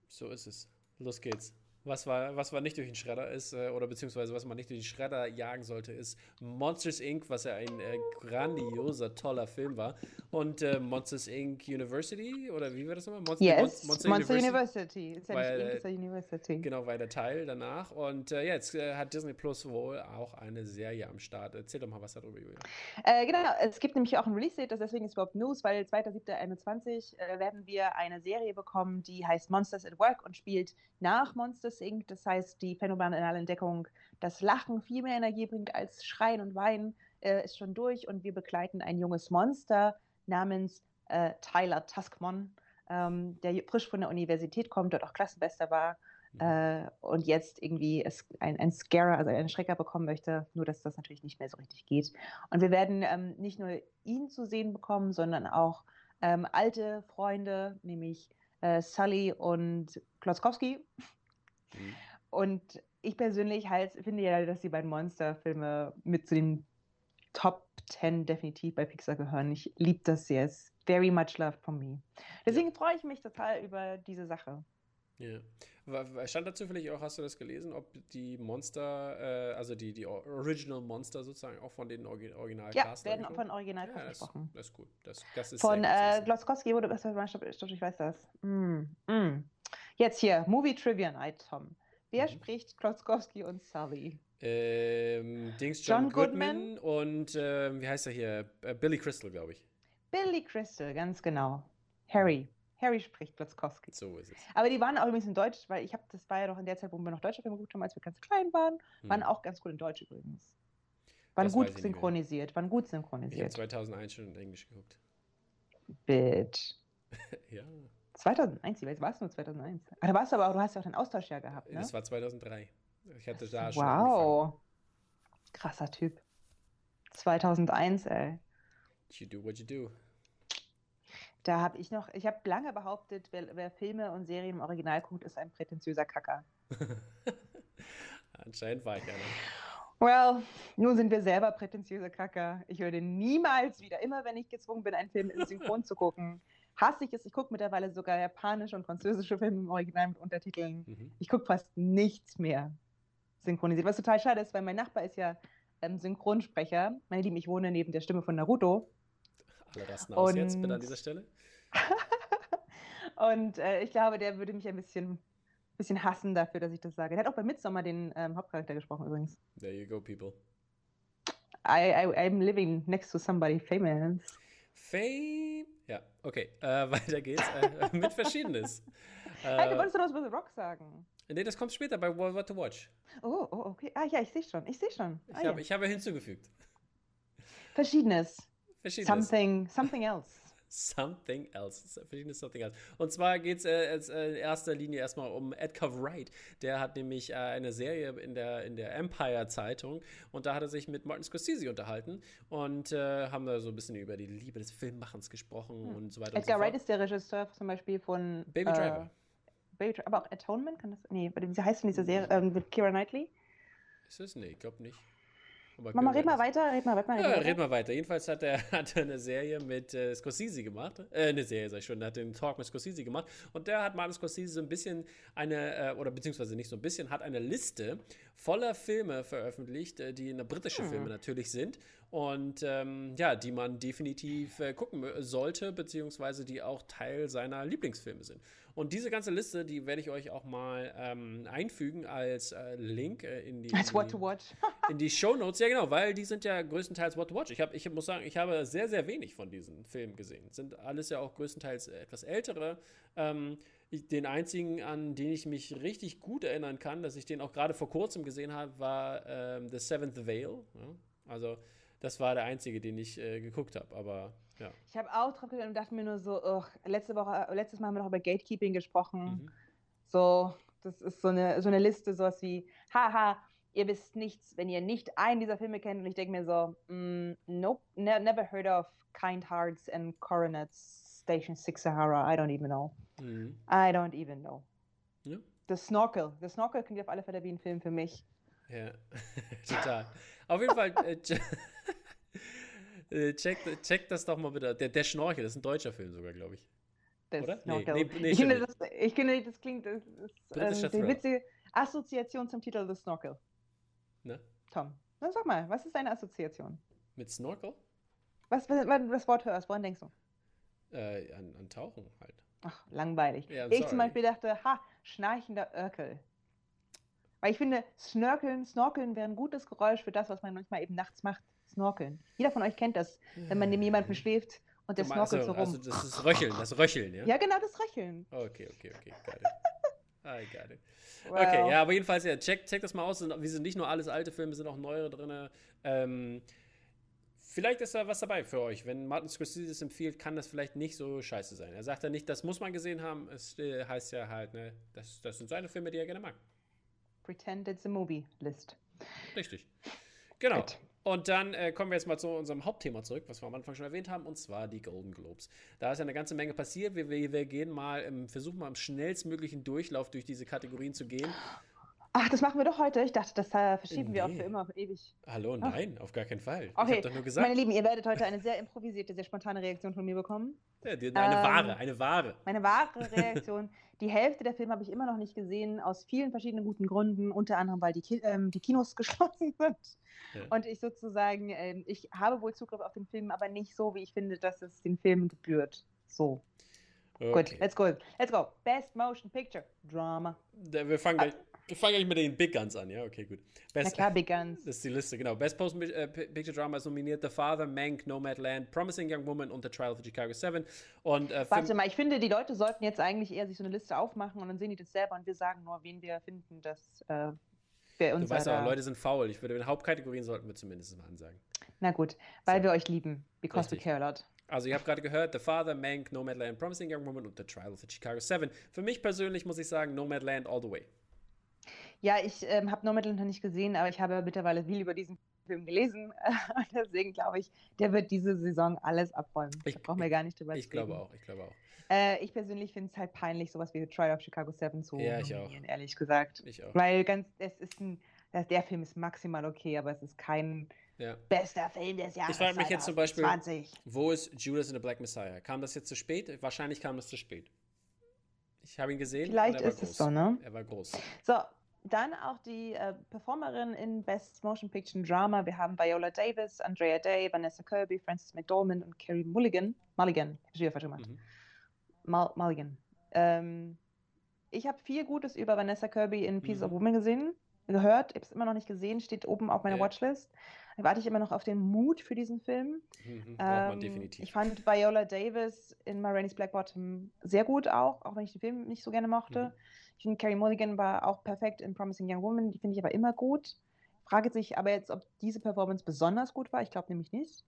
So ist es. Los geht's. Was war, was war nicht durch den Schredder ist, äh, oder beziehungsweise was man nicht durch den Schredder jagen sollte, ist Monsters Inc., was ja ein äh, grandioser, toller Film war. Und äh, Monsters Inc. University, oder wie war das nochmal? Monster, yes, Mon Monster, Monster University. University. Ist ja nicht Inc., ja University. Genau, war der Teil danach. Und äh, ja, jetzt äh, hat Disney Plus wohl auch eine Serie am Start. Erzähl doch mal was darüber, Julia. Äh, genau, es gibt nämlich auch ein Release-Date, deswegen ist überhaupt News, weil 2.7.21 äh, werden wir eine Serie bekommen, die heißt Monsters at Work und spielt nach Monsters Inc. Das heißt, die phänomenale Entdeckung, dass Lachen viel mehr Energie bringt als Schreien und Weinen, äh, ist schon durch und wir begleiten ein junges Monster namens äh, Tyler Tuskmon, ähm, der frisch von der Universität kommt, dort auch Klassenbester war mhm. äh, und jetzt irgendwie ein, ein Scarer, also einen Schrecker bekommen möchte, nur dass das natürlich nicht mehr so richtig geht. Und wir werden ähm, nicht nur ihn zu sehen bekommen, sondern auch ähm, alte Freunde, nämlich äh, Sully und Klotzkowski. Mhm. Und ich persönlich halt finde ja, dass die beiden Monster-Filme mit zu den Top 10 definitiv bei Pixar gehören. Ich liebe das sehr. It's very much loved from me. Deswegen ja. freue ich mich total über diese Sache. Ja. Stand dazu vielleicht auch, hast du das gelesen, ob die Monster, äh, also die, die Original Monster sozusagen auch von den Orgi Original Ja, werden auch von Original ja, gesprochen. Das, das, ist gut. Das, das ist von äh, Gloskowski wurde, ich weiß das. Mm, mm. Jetzt hier, Movie Trivia Night, Tom. Wer mhm. spricht Klotzkowski und Sully? Ähm, Dings John, John Goodman, Goodman, und äh, wie heißt er hier? Äh, Billy Crystal, glaube ich. Billy Crystal, ganz genau. Harry. Harry spricht Platzkowski. So ist es. Aber die waren auch übrigens in Deutsch, weil ich habe, das war ja noch in der Zeit, wo wir noch deutsche Filme geguckt haben, als wir ganz klein waren, hm. waren auch ganz gut in Deutsch übrigens. Waren das gut synchronisiert, waren gut synchronisiert. Ich habe 2001 schon in Englisch geguckt. Bitch. ja. 2001, ich war es nur 2001. Ah, da warst du aber auch, du hast ja auch den Austauschjahr gehabt, ne? Das war 2003. Ich hatte da wow. schon Wow. Krasser Typ. 2001, ey. You do what you do. Da habe ich noch, ich habe lange behauptet, wer, wer, Filme und Serien im Original guckt, ist ein prätentiöser Kacker. Anscheinend war ich ja nicht. Well, nun sind wir selber prätentiöse Kacker. Ich würde niemals wieder, immer wenn ich gezwungen bin, einen Film in Synchron zu gucken, hasse ich es. Ich gucke mittlerweile sogar japanische und französische Filme im Original mit Untertiteln. Mhm. Ich gucke fast nichts mehr synchronisiert. Was total schade ist, weil mein Nachbar ist ja ähm, Synchronsprecher. Meine Lieben, ich wohne neben der Stimme von Naruto. Alle rasten aus und... jetzt bitte an dieser Stelle. und äh, ich glaube, der würde mich ein bisschen bisschen hassen dafür, dass ich das sage. Er hat auch bei Midsommar den ähm, Hauptcharakter gesprochen übrigens. There you go, people. I, I, I'm living next to somebody famous. Fame. Ja, okay. Äh, weiter geht's äh, mit Verschiedenes. hey, du wolltest doch was über The Rock sagen. Nee, das kommt später bei War to Watch. Oh, oh, okay. Ah ja, ich sehe schon. Ich sehe schon. Ah, ich, habe, ja. ich habe hinzugefügt. Verschiedenes. Verschiedenes. Something, something else. Something else. Verschiedenes Something else. Und zwar geht es äh, äh, in erster Linie erstmal um Edgar Wright. Der hat nämlich äh, eine Serie in der, in der Empire-Zeitung und da hat er sich mit Martin Scorsese unterhalten und äh, haben da so ein bisschen über die Liebe des Filmmachens gesprochen hm. und so weiter. Edgar so Wright ist der Regisseur zum Beispiel von Baby Driver. Äh, Baby, aber auch Atonement kann das. Nee, wie heißt denn diese Serie? Ähm, mit Kira Knightley? Ist es? Nee, ich glaube nicht. Mama, red mal weiter, red mal, red mal, ja, red mal weiter. Jedenfalls hat er, hat er eine Serie mit äh, Scorsese gemacht. Äh, eine Serie, sag ich schon. Hat den Talk mit Scorsese gemacht. Und der hat Martin Scorsese so ein bisschen eine, äh, oder beziehungsweise nicht so ein bisschen, hat eine Liste voller Filme veröffentlicht, äh, die eine britische hm. Filme natürlich sind. Und ähm, ja, die man definitiv äh, gucken sollte, beziehungsweise die auch Teil seiner Lieblingsfilme sind. Und diese ganze Liste, die werde ich euch auch mal ähm, einfügen als äh, Link äh, in die. Als What to Watch. in die Show Notes, ja genau, weil die sind ja größtenteils What to Watch. Ich, hab, ich muss sagen, ich habe sehr, sehr wenig von diesen Filmen gesehen. Sind alles ja auch größtenteils etwas ältere. Ähm, ich, den einzigen, an den ich mich richtig gut erinnern kann, dass ich den auch gerade vor kurzem gesehen habe, war ähm, The Seventh Veil. Ja? Also, das war der einzige, den ich äh, geguckt habe, aber ja. Ich habe auch drauf gedacht und dachte mir nur so, ugh, letzte Woche, letztes Mal haben wir noch über Gatekeeping gesprochen. Mhm. So, das ist so eine, so eine Liste, sowas wie, haha, ihr wisst nichts, wenn ihr nicht einen dieser Filme kennt. Und ich denke mir so, mm, nope, ne never heard of Kind Hearts and Coronets Station Six Sahara. I don't even know. Mhm. I don't even know. Ja. The Snorkel. The Snorkel klingt auf alle Fälle wie ein Film für mich. Ja, total. auf jeden Fall, äh, Äh, check, check das doch mal bitte. Der, der Schnorchel, das ist ein deutscher Film sogar, glaube ich. Das Oder? Nee, nee, nee, ich, finde, das, ich finde, das klingt. Das ist, ähm, die witzige Assoziation zum Titel The Snorkel. Ne? Tom, dann sag mal, was ist deine Assoziation? Mit Snorkel? Was, wenn du das Wort hörst, woran denkst du? Äh, an, an Tauchen halt. Ach, langweilig. Yeah, ich zum Beispiel dachte, ha, schnarchender Örkel. Weil ich finde, Snorkeln, Snorkeln wäre ein gutes Geräusch für das, was man manchmal eben nachts macht. Snorkeln. Jeder von euch kennt das, wenn man neben jemandem schläft und der snorkelt so rum. Also das ist Röcheln, das Röcheln, ja? Ja, genau, das Röcheln. Okay, okay, okay, got it. I got it. Wow. Okay, ja, aber jedenfalls, ja, check, check das mal aus. Wir sind nicht nur alles alte Filme, sind auch neuere drin. Ähm, vielleicht ist da was dabei für euch. Wenn Martin Scorsese es empfiehlt, kann das vielleicht nicht so scheiße sein. Er sagt ja nicht, das muss man gesehen haben. Es äh, heißt ja halt, ne, das, das sind seine Filme, die er gerne mag. Pretend it's a movie list. Richtig. Genau. Good. Und dann äh, kommen wir jetzt mal zu unserem Hauptthema zurück, was wir am Anfang schon erwähnt haben, und zwar die Golden Globes. Da ist ja eine ganze Menge passiert. Wir, wir, wir gehen mal, im, versuchen mal im schnellstmöglichen Durchlauf durch diese Kategorien zu gehen. Ach, das machen wir doch heute. Ich dachte, das äh, verschieben nee. wir auch für immer, ewig. Hallo, nein, Ach. auf gar keinen Fall. Okay, ich doch nur gesagt. meine Lieben, ihr werdet heute eine sehr improvisierte, sehr spontane Reaktion von mir bekommen. Ja, eine ähm, wahre, eine wahre. Meine wahre Reaktion. die Hälfte der Filme habe ich immer noch nicht gesehen, aus vielen verschiedenen guten Gründen, unter anderem, weil die, Ki ähm, die Kinos geschlossen sind. Ja. Und ich sozusagen, äh, ich habe wohl Zugriff auf den Film, aber nicht so, wie ich finde, dass es den Film gebührt. So. Okay. Gut, let's go. Let's go. Best Motion Picture Drama. Wir fangen gleich, wir fangen gleich mit den Big Guns an, ja? Okay, gut. Best, Na klar, Big Guns. Das ist die Liste, genau. Best Post äh, Picture Drama ist nominiert The Father, Mank, Nomadland, Promising Young Woman und The Trial of Chicago 7. Und, äh, Warte mal, ich finde, die Leute sollten jetzt eigentlich eher sich so eine Liste aufmachen und dann sehen die das selber und wir sagen nur, wen wir finden, dass äh, wir uns. Du weißt aber, Leute sind faul. Ich würde, in Hauptkategorien sollten wir zumindest mal ansagen. Na gut, weil so. wir euch lieben. Because Richtig. we care a lot. Also ihr habt gerade gehört, The Father, Mank, Nomadland, Promising Young Woman und The Trial of the Chicago 7. Für mich persönlich muss ich sagen, Nomadland all the way. Ja, ich ähm, habe Nomadland noch nicht gesehen, aber ich habe mittlerweile viel über diesen Film gelesen. Deswegen glaube ich, der wird diese Saison alles abräumen. Ich, da brauchen wir gar nicht drüber Ich glaube auch, ich glaube auch. Äh, ich persönlich finde es halt peinlich, sowas wie The Trial of Chicago 7 zu ja, ich auch. ehrlich gesagt. Ich auch. Weil ganz, es ist ein, der Film ist maximal okay, aber es ist kein ja. bester Film des Jahres. Ich frage mich jetzt zum Beispiel, wo ist Judas in the Black Messiah? Kam das jetzt zu spät? Wahrscheinlich kam das zu spät. Ich habe ihn gesehen. Vielleicht ist groß. es so, ne? Er war groß. So, dann auch die äh, Performerin in Best Motion Picture Drama. Wir haben Viola Davis, Andrea Day, Vanessa Kirby, Frances McDormand und Carrie Mulligan. Mulligan, ich habe falsch gemacht. Mhm. Mulligan. Ähm, ich habe viel Gutes über Vanessa Kirby in Piece mhm. of Woman gesehen, gehört. Ich habe es immer noch nicht gesehen, steht oben auf meiner ja. Watchlist. Da warte ich immer noch auf den Mut für diesen Film. Mhm, ähm, definitiv. Ich fand Viola Davis in Ma Black Bottom sehr gut auch, auch wenn ich den Film nicht so gerne mochte. Mhm. Ich finde, Carrie Mulligan war auch perfekt in Promising Young Woman. Die finde ich aber immer gut. Frage sich aber jetzt, ob diese Performance besonders gut war. Ich glaube nämlich nicht.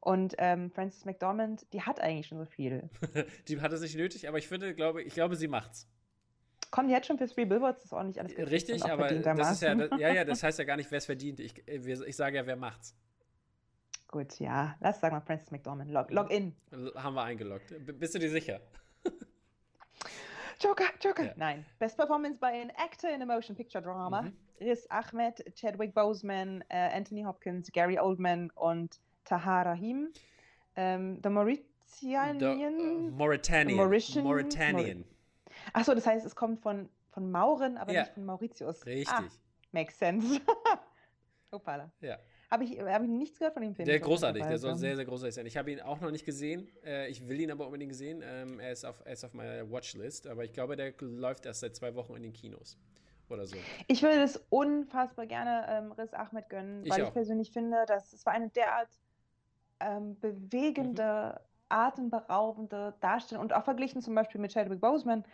Und ähm, Frances McDormand, die hat eigentlich schon so viel. die hat es nicht nötig, aber ich finde, glaube, ich glaube, sie macht's. Kommt jetzt schon für Three Billboards, das ist auch nicht alles Richtig, aber das ist ja, das, ja, ja, das heißt ja gar nicht, wer es verdient. Ich, ich sage ja, wer macht's. Gut, ja, lass sagen mal Frances McDormand. Log, log in. Haben wir eingeloggt. Bist du dir sicher? Joker, Joker. Ja. Nein. Best Performance by an Actor in a Motion Picture Drama. Mhm. Riz Ahmed, Chadwick Boseman, äh, Anthony Hopkins, Gary Oldman und Tahar Rahim. Ähm, the Mauritian. The, uh, Mauritanian. Mauritian. Mauritanian. Achso, das heißt, es kommt von, von Mauren, aber ja. nicht von Mauritius. Richtig. Ah, makes sense. Opala. Ja. Habe ich, hab ich nichts gehört von dem Film. Der großartig, der soll sehr, sehr großartig sein. Ich habe ihn auch noch nicht gesehen. Äh, ich will ihn aber unbedingt sehen. Ähm, er, ist auf, er ist auf meiner Watchlist, aber ich glaube, der läuft erst seit zwei Wochen in den Kinos. Oder so. Ich würde es unfassbar gerne ähm, Riz Ahmed gönnen, ich weil auch. ich persönlich finde, dass es war eine derart ähm, bewegende, mhm. atemberaubende Darstellung und auch verglichen zum Beispiel mit Chadwick Boseman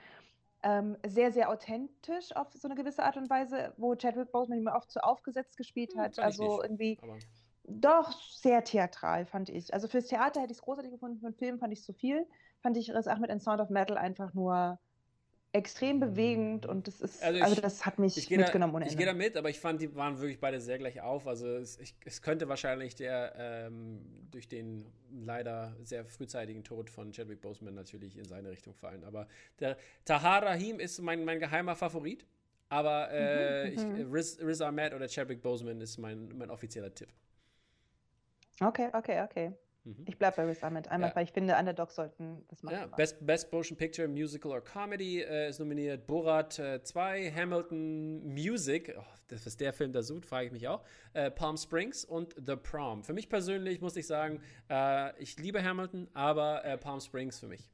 ähm, sehr, sehr authentisch auf so eine gewisse Art und Weise, wo Chadwick Boseman immer oft so aufgesetzt gespielt hm, hat. Hm, also nicht, irgendwie aber... doch sehr theatral, fand ich. Also fürs Theater hätte ich es großartig gefunden, für einen Film fand ich es zu viel. Fand ich Riz Ahmed in Sound of Metal einfach nur extrem bewegend und das ist, also, ich, also das hat mich mitgenommen da, ohne Ende. Ich gehe da mit, aber ich fand, die waren wirklich beide sehr gleich auf. Also es, ich, es könnte wahrscheinlich der ähm, durch den leider sehr frühzeitigen Tod von Chadwick Boseman natürlich in seine Richtung fallen. Aber der Tahar Rahim ist mein, mein geheimer Favorit. Aber äh, mhm, ich, mhm. Riz, Riz Ahmed oder Chadwick Boseman ist mein, mein offizieller Tipp. Okay, okay, okay. Mhm. Ich bleibe bei Riz Ahmed, einmal, ja. weil ich finde, Underdogs sollten das machen. Ja, Best, Best Motion Picture, Musical or Comedy äh, ist nominiert. Borat 2, äh, Hamilton Music, oh, das ist der Film, der sucht, frage ich mich auch. Äh, Palm Springs und The Prom. Für mich persönlich muss ich sagen, äh, ich liebe Hamilton, aber äh, Palm Springs für mich.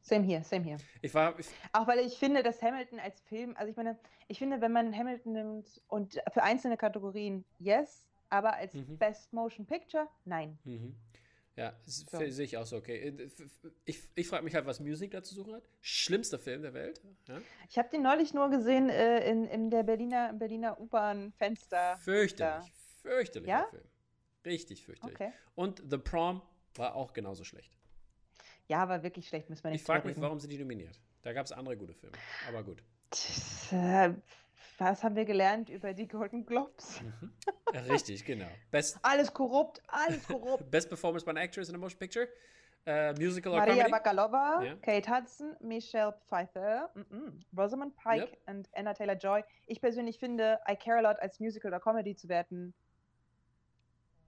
Same hier, same hier. Ich war, ich auch weil ich finde, dass Hamilton als Film, also ich meine, ich finde, wenn man Hamilton nimmt und für einzelne Kategorien, yes, aber als mhm. Best Motion Picture, nein. Mhm. Ja, so. sehe ich auch so, okay. Äh, ich, ich frage mich halt, was Musik dazu suchen hat. Schlimmster Film der Welt. Ja? Ich habe den neulich nur gesehen äh, in, in der Berliner, Berliner U-Bahn-Fenster. Fürchterlich, fürchterlicher ja? Film. Richtig fürchterlich. Okay. Und The Prom war auch genauso schlecht. Ja, war wirklich schlecht, müssen wir nicht Ich frage mich, warum sind die nominiert? Da gab es andere gute Filme, aber gut. Tch, äh, was haben wir gelernt über die Golden Globes? Mhm. Richtig, genau. Best alles korrupt, alles korrupt. Best Performance by an Actress in a Motion Picture. Uh, musical Maria or Comedy. Bakalova, yeah. Kate Hudson, Michelle Pfeiffer, mm -mm. Rosamund Pike yep. und Anna Taylor-Joy. Ich persönlich finde, I Care a Lot als Musical oder Comedy zu werten.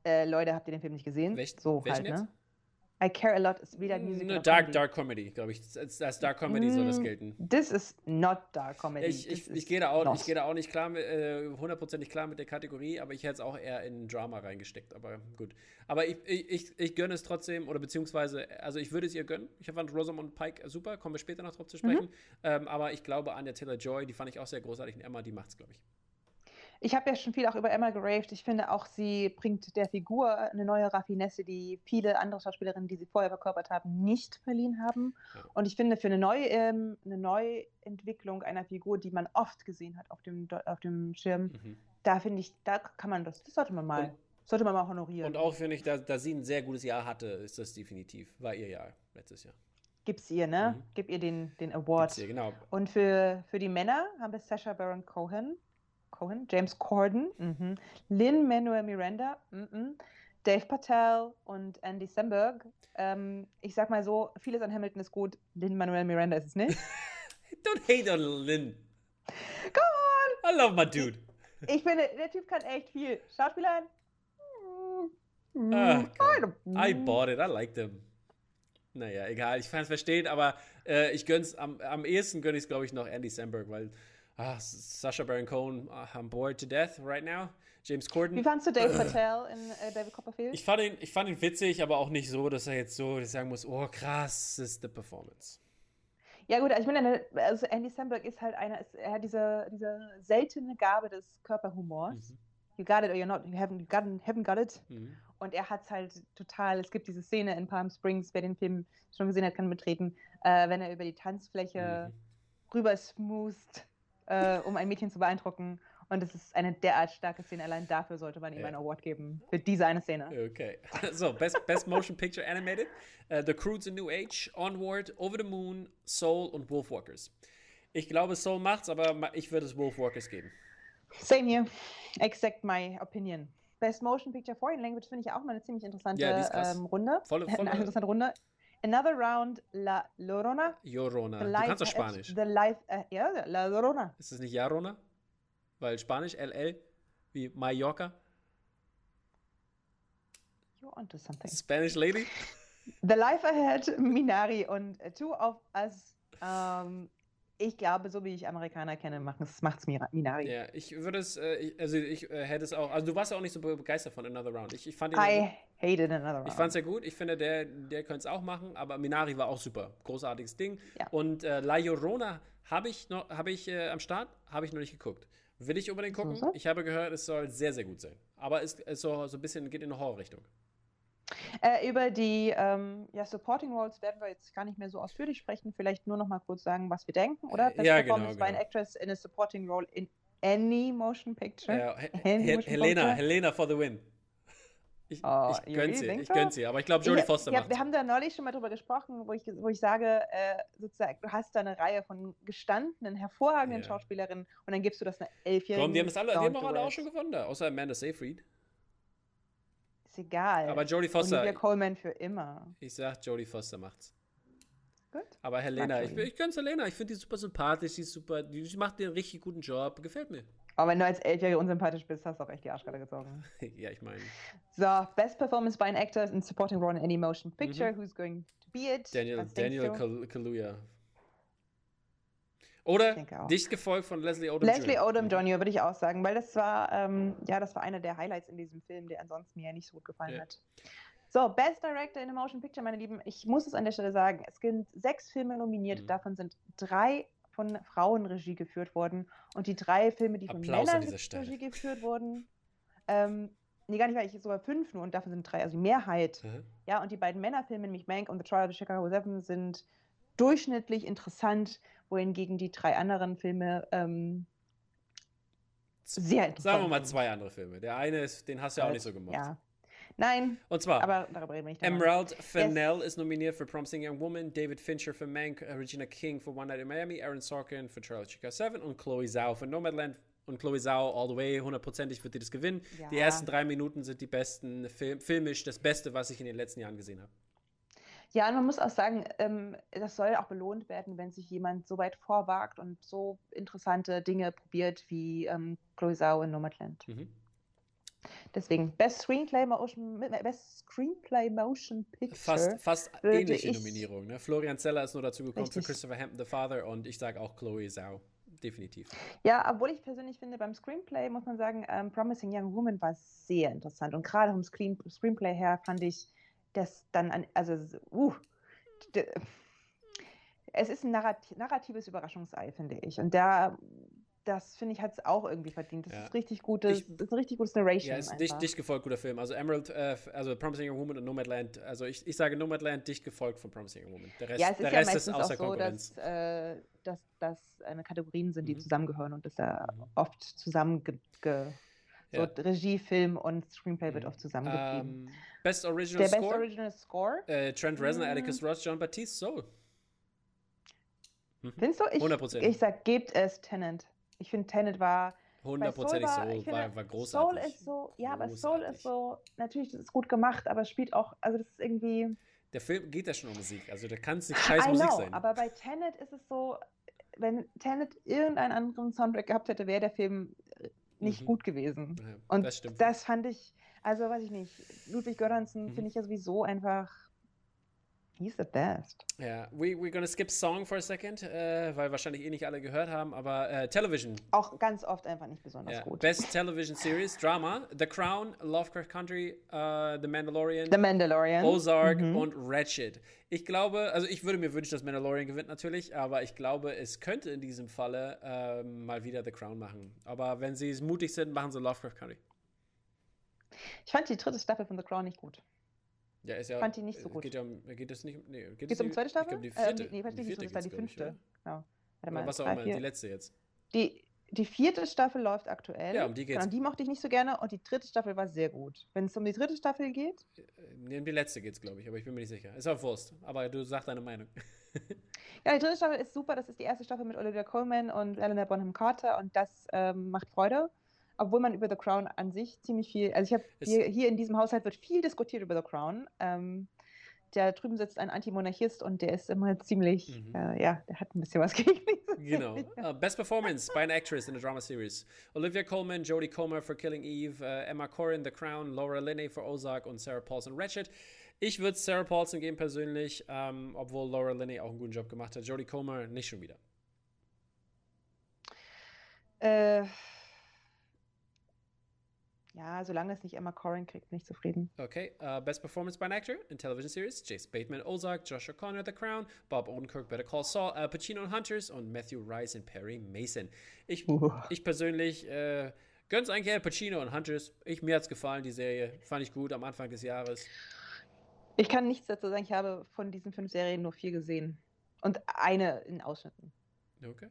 Äh, Leute, habt ihr den Film nicht gesehen? Welch, so halt, ne? I Care a Lot ist weder Musical. Ne, dark, Dark Comedy, glaube ich. Als, als Dark Comedy mm, soll das gelten. This is not Dark Comedy. Ich, ich, ich gehe da, auch, geh da auch nicht klar äh, hundertprozentig klar mit der Kategorie, aber ich hätte es auch eher in Drama reingesteckt. Aber gut. Aber ich, ich, ich gönne es trotzdem, oder beziehungsweise, also ich würde es ihr gönnen. Ich fand Rosamund Pike super, kommen wir später noch drauf zu sprechen. Mhm. Ähm, aber ich glaube, Anya Taylor Joy, die fand ich auch sehr großartig. Und Emma, die macht es, glaube ich. Ich habe ja schon viel auch über Emma geraved. Ich finde auch, sie bringt der Figur eine neue Raffinesse, die viele andere Schauspielerinnen, die sie vorher verkörpert haben, nicht verliehen haben. Ja. Und ich finde, für eine, Neu, ähm, eine Neuentwicklung einer Figur, die man oft gesehen hat auf dem, auf dem Schirm, mhm. da finde ich, da kann man das, das sollte man mal, und, sollte man mal honorieren. Und auch finde ich, da, da sie ein sehr gutes Jahr hatte, ist das definitiv, war ihr Jahr letztes Jahr. Gib's ihr, ne? Mhm. Gib ihr den, den Award. Ihr, genau. Und für, für die Männer haben wir Sasha Baron Cohen Cohen, James Corden, mhm. Lynn Manuel Miranda, mhm. Dave Patel und Andy Samberg. Ähm, ich sag mal so, vieles an Hamilton ist gut, Lynn Manuel Miranda ist es nicht. Don't hate on Lynn. Come on! I love my dude. Ich, finde, der Typ kann echt viel. Schauspieler. Ah, I bought it, I liked him. Naja, egal, ich kann es verstehen, aber äh, ich gönn's, am, am ehesten gönne ich es, glaube ich, noch Andy Samberg, weil ah, Sasha Baron Cohen, uh, I'm bored to death right now. James Corden. Wie fandest du Dave Patel in äh, David Copperfield? Ich fand, ihn, ich fand ihn witzig, aber auch nicht so, dass er jetzt so sagen muss, oh krass, ist die Performance. Ja gut, also ich meine, also Andy Samberg ist halt einer, er hat diese, diese seltene Gabe des Körperhumors. Mhm. You got it or you're not, you haven't, got, haven't got it. Mhm. Und er hat es halt total, es gibt diese Szene in Palm Springs, wer den Film schon gesehen hat, kann betreten, äh, wenn er über die Tanzfläche mhm. rüber smootht äh, um ein Mädchen zu beeindrucken. Und es ist eine derart starke Szene. Allein dafür sollte man ihm ja. einen Award geben. Für diese eine Szene. Okay. So, Best, Best Motion Picture Animated. Uh, the Croods in New Age, Onward, Over the Moon, Soul und Wolfwalkers. Ich glaube, Soul macht's, aber ich würde es Wolfwalkers geben. Same here. Exact my opinion. Best Motion Picture Foreign Language finde ich auch mal eine ziemlich interessante ja, ähm, Runde. Volle, volle, eine interessante Runde. Another Round La Llorona. Llorona. du kannst doch Spanisch. The life, uh, ja, La Llorona. Ist es nicht Llorona? Weil Spanisch LL wie Mallorca. You're onto something. Spanish Lady. The Life Ahead, Minari und Two of Us um, ich glaube, so wie ich Amerikaner kenne, macht es Minari. Ja, ich würde es, äh, also ich äh, hätte es auch, also du warst ja auch nicht so begeistert von Another Round. Ich, ich fand ihn I hated Another Round. Ich fand es ja gut, ich finde, der, der könnte es auch machen, aber Minari war auch super. Großartiges Ding. Ja. Und äh, La Llorona habe ich noch, habe ich äh, am Start, habe ich noch nicht geguckt. Will ich unbedingt gucken. So, so? Ich habe gehört, es soll sehr, sehr gut sein. Aber es, es so, so ein bisschen geht in eine Horrorrichtung. Äh, über die ähm, ja, Supporting Roles werden wir jetzt gar nicht mehr so ausführlich sprechen. Vielleicht nur noch mal kurz sagen, was wir denken, oder? Best ja, genau, Performance genau. by an Actress in a Supporting Role in any motion picture. Ja, He motion Helena, picture. Helena for the win. Ich, oh, ich gönne sie, ich gönn sie, aber ich glaube, Jodie Foster ja, macht. Wir haben da neulich schon mal drüber gesprochen, wo ich, wo ich sage, äh, sozusagen, du hast da eine Reihe von gestandenen, hervorragenden ja. Schauspielerinnen und dann gibst du das einer elfjährigen. Warum, die haben das alle, die haben auch alle auch schon gewonnen da, außer Amanda Seyfried. Ist egal. Aber Jodie Foster. Olivia Coleman für immer. Ich sag, Jodie Foster macht's. Gut. Aber Helena, ich, ich gönn's Helena. Ich finde die super sympathisch, sie ist super, die, sie macht den richtig guten Job. Gefällt mir. Aber wenn du als Elfjährige unsympathisch bist, hast du auch echt die Arschkarte gezogen. ja, ich meine. So, Best Performance by an Actor in Supporting Role in Any Motion Picture. Mhm. Who's going to be it? Daniel, Daniel Kaluuya. Oder dicht gefolgt von Leslie Odom Leslie Jr. Odom Jr. würde ich auch sagen, weil das war, ähm, ja, das war einer der Highlights in diesem Film, der ansonsten mir ja nicht so gut gefallen ja. hat. So, Best Director in a Motion Picture, meine Lieben. Ich muss es an der Stelle sagen, es sind sechs Filme nominiert, mhm. davon sind drei von Frauen Regie geführt worden und die drei Filme, die von Applaus Männern Regie geführt wurden, ähm, nee, gar nicht, weil ich sogar fünf nur und davon sind drei, also die Mehrheit. Mhm. Ja, und die beiden Männerfilme, nämlich Mank und The Trial of the Chicago Seven, sind durchschnittlich interessant, wohingegen die drei anderen Filme ähm, sehr interessant Sagen wir mal zwei andere Filme. Der eine ist, den hast du ja auch nicht so gemacht. Ja. Nein. Und zwar, aber darüber reden wir nicht. Emerald Fennell yes. ist nominiert für Promising Young Woman, David Fincher für Mank, Regina King für One Night in Miami, Aaron Sorkin für Charlie Chica 7 und Chloe Zhao für Nomadland. Und Chloe Zhao all the way, hundertprozentig wird die das gewinnen. Ja. Die ersten drei Minuten sind die besten, Film, filmisch das Beste, was ich in den letzten Jahren gesehen habe. Ja, und man muss auch sagen, ähm, das soll auch belohnt werden, wenn sich jemand so weit vorwagt und so interessante Dinge probiert wie ähm, Chloe Zhao in Nomadland. Mhm. Deswegen Best Screenplay Motion, Best Screenplay Motion Picture. Fast, fast ähnliche Nominierung. Ne? Florian Zeller ist nur dazu gekommen richtig. für Christopher Hampton, The Father, und ich sage auch Chloe Zhao. Definitiv. Ja, obwohl ich persönlich finde, beim Screenplay muss man sagen, ähm, Promising Young Woman war sehr interessant. Und gerade vom Screen Screenplay her fand ich das dann, an, also, uh, es ist ein narratives Überraschungsei, finde ich. Und da das finde ich hat es auch irgendwie verdient. Das ja. ist richtig gutes, ich, ist ein richtig gutes Narration. Ja, ist dicht, dicht gefolgt guter Film. Also Emerald, äh, also Promising Young Woman und Nomadland. Also ich, ich sage Nomadland dicht gefolgt von Promising Young Woman. Der Rest, ja, es ist der ja Rest ist außer so, Konkurrenz. Dass, äh, dass das eine Kategorien sind, die mhm. zusammengehören und dass da mhm. oft zusammen so ja. Regie, Film und Screenplay wird oft zusammengegeben. Um, ähm, Best Original Der Score. Best Original Score. Äh, Trent Reznor, mhm. Atticus Ross, John Baptiste, Soul. Mhm. Findest du? Ich, 100%. ich sag, gebt es Tenant. Ich finde, Tenet war. Hundertprozentig Soul, war, Soul war, war, großartig. Soul ist so, ja, großartig. aber Soul ist so, natürlich, das ist gut gemacht, aber spielt auch, also das ist irgendwie. Der Film geht ja schon um Musik, also da kann es nicht scheiß I Musik know, sein. Aber bei Tenet ist es so, wenn Tenet irgendeinen anderen Soundtrack gehabt hätte, wäre der Film nicht mhm. gut gewesen. Ja, Und das, das, fand ich, also weiß ich nicht, Ludwig Göransson mhm. finde ich ja sowieso einfach He's the best. Ja, yeah. we, we're gonna skip Song for a second, äh, weil wahrscheinlich eh nicht alle gehört haben, aber äh, Television. Auch ganz oft einfach nicht besonders yeah. gut. Best Television Series, Drama, The Crown, Lovecraft Country, uh, The Mandalorian, The Mandalorian, Ozark mhm. und Ratchet. Ich glaube, also ich würde mir wünschen, dass Mandalorian gewinnt natürlich, aber ich glaube, es könnte in diesem Falle äh, mal wieder The Crown machen. Aber wenn sie mutig sind, machen sie Lovecraft Country. Ich fand die dritte Staffel von The Crown nicht gut. Ja, ist ja, fand die nicht so gut. Geht, ja um, geht das nicht, nee, geht es um die zweite Staffel? Ich glaube, die vierte. Ähm, nee, die, vierte das war die fünfte. Ich, genau. Warte mal, was auch immer, die letzte jetzt. Die, die vierte Staffel läuft aktuell. Ja, um die geht's. Genau, die mochte ich nicht so gerne und die dritte Staffel war sehr gut. Wenn es um die dritte Staffel geht. Äh, nee, um die letzte geht's, glaube ich, aber ich bin mir nicht sicher. Ist auch Wurst, aber du sagst deine Meinung. ja, die dritte Staffel ist super. Das ist die erste Staffel mit Olivia Colman und Eleanor Bonham Carter und das ähm, macht Freude obwohl man über The Crown an sich ziemlich viel, also ich habe hier, hier, in diesem Haushalt wird viel diskutiert über The Crown. Ähm, da drüben sitzt ein Antimonarchist und der ist immer ziemlich, mhm. äh, ja, der hat ein bisschen was gegen mich. Genau. Uh, best Performance by an Actress in a Drama Series. Olivia Colman, Jodie Comer for Killing Eve, uh, Emma Corrin, The Crown, Laura Linney for Ozark und Sarah Paulson, Ratchet. Ich würde Sarah Paulson geben persönlich, ähm, obwohl Laura Linney auch einen guten Job gemacht hat. Jodie Comer nicht schon wieder. Äh ja, solange es nicht Emma Corrin kriegt, bin ich zufrieden. Okay, uh, Best Performance by an Actor in Television Series: Jace Bateman, Ozark, Josh O'Connor, The Crown, Bob Odenkirk, Better Call Saul, Al Pacino und Hunters und Matthew Rice und Perry Mason. Ich, uh. ich persönlich äh, gönn's eigentlich Al Pacino und Hunters. Ich, mir hat's gefallen, die Serie. Fand ich gut am Anfang des Jahres. Ich kann nichts dazu sagen. Ich habe von diesen fünf Serien nur vier gesehen. Und eine in Ausschnitten. Okay.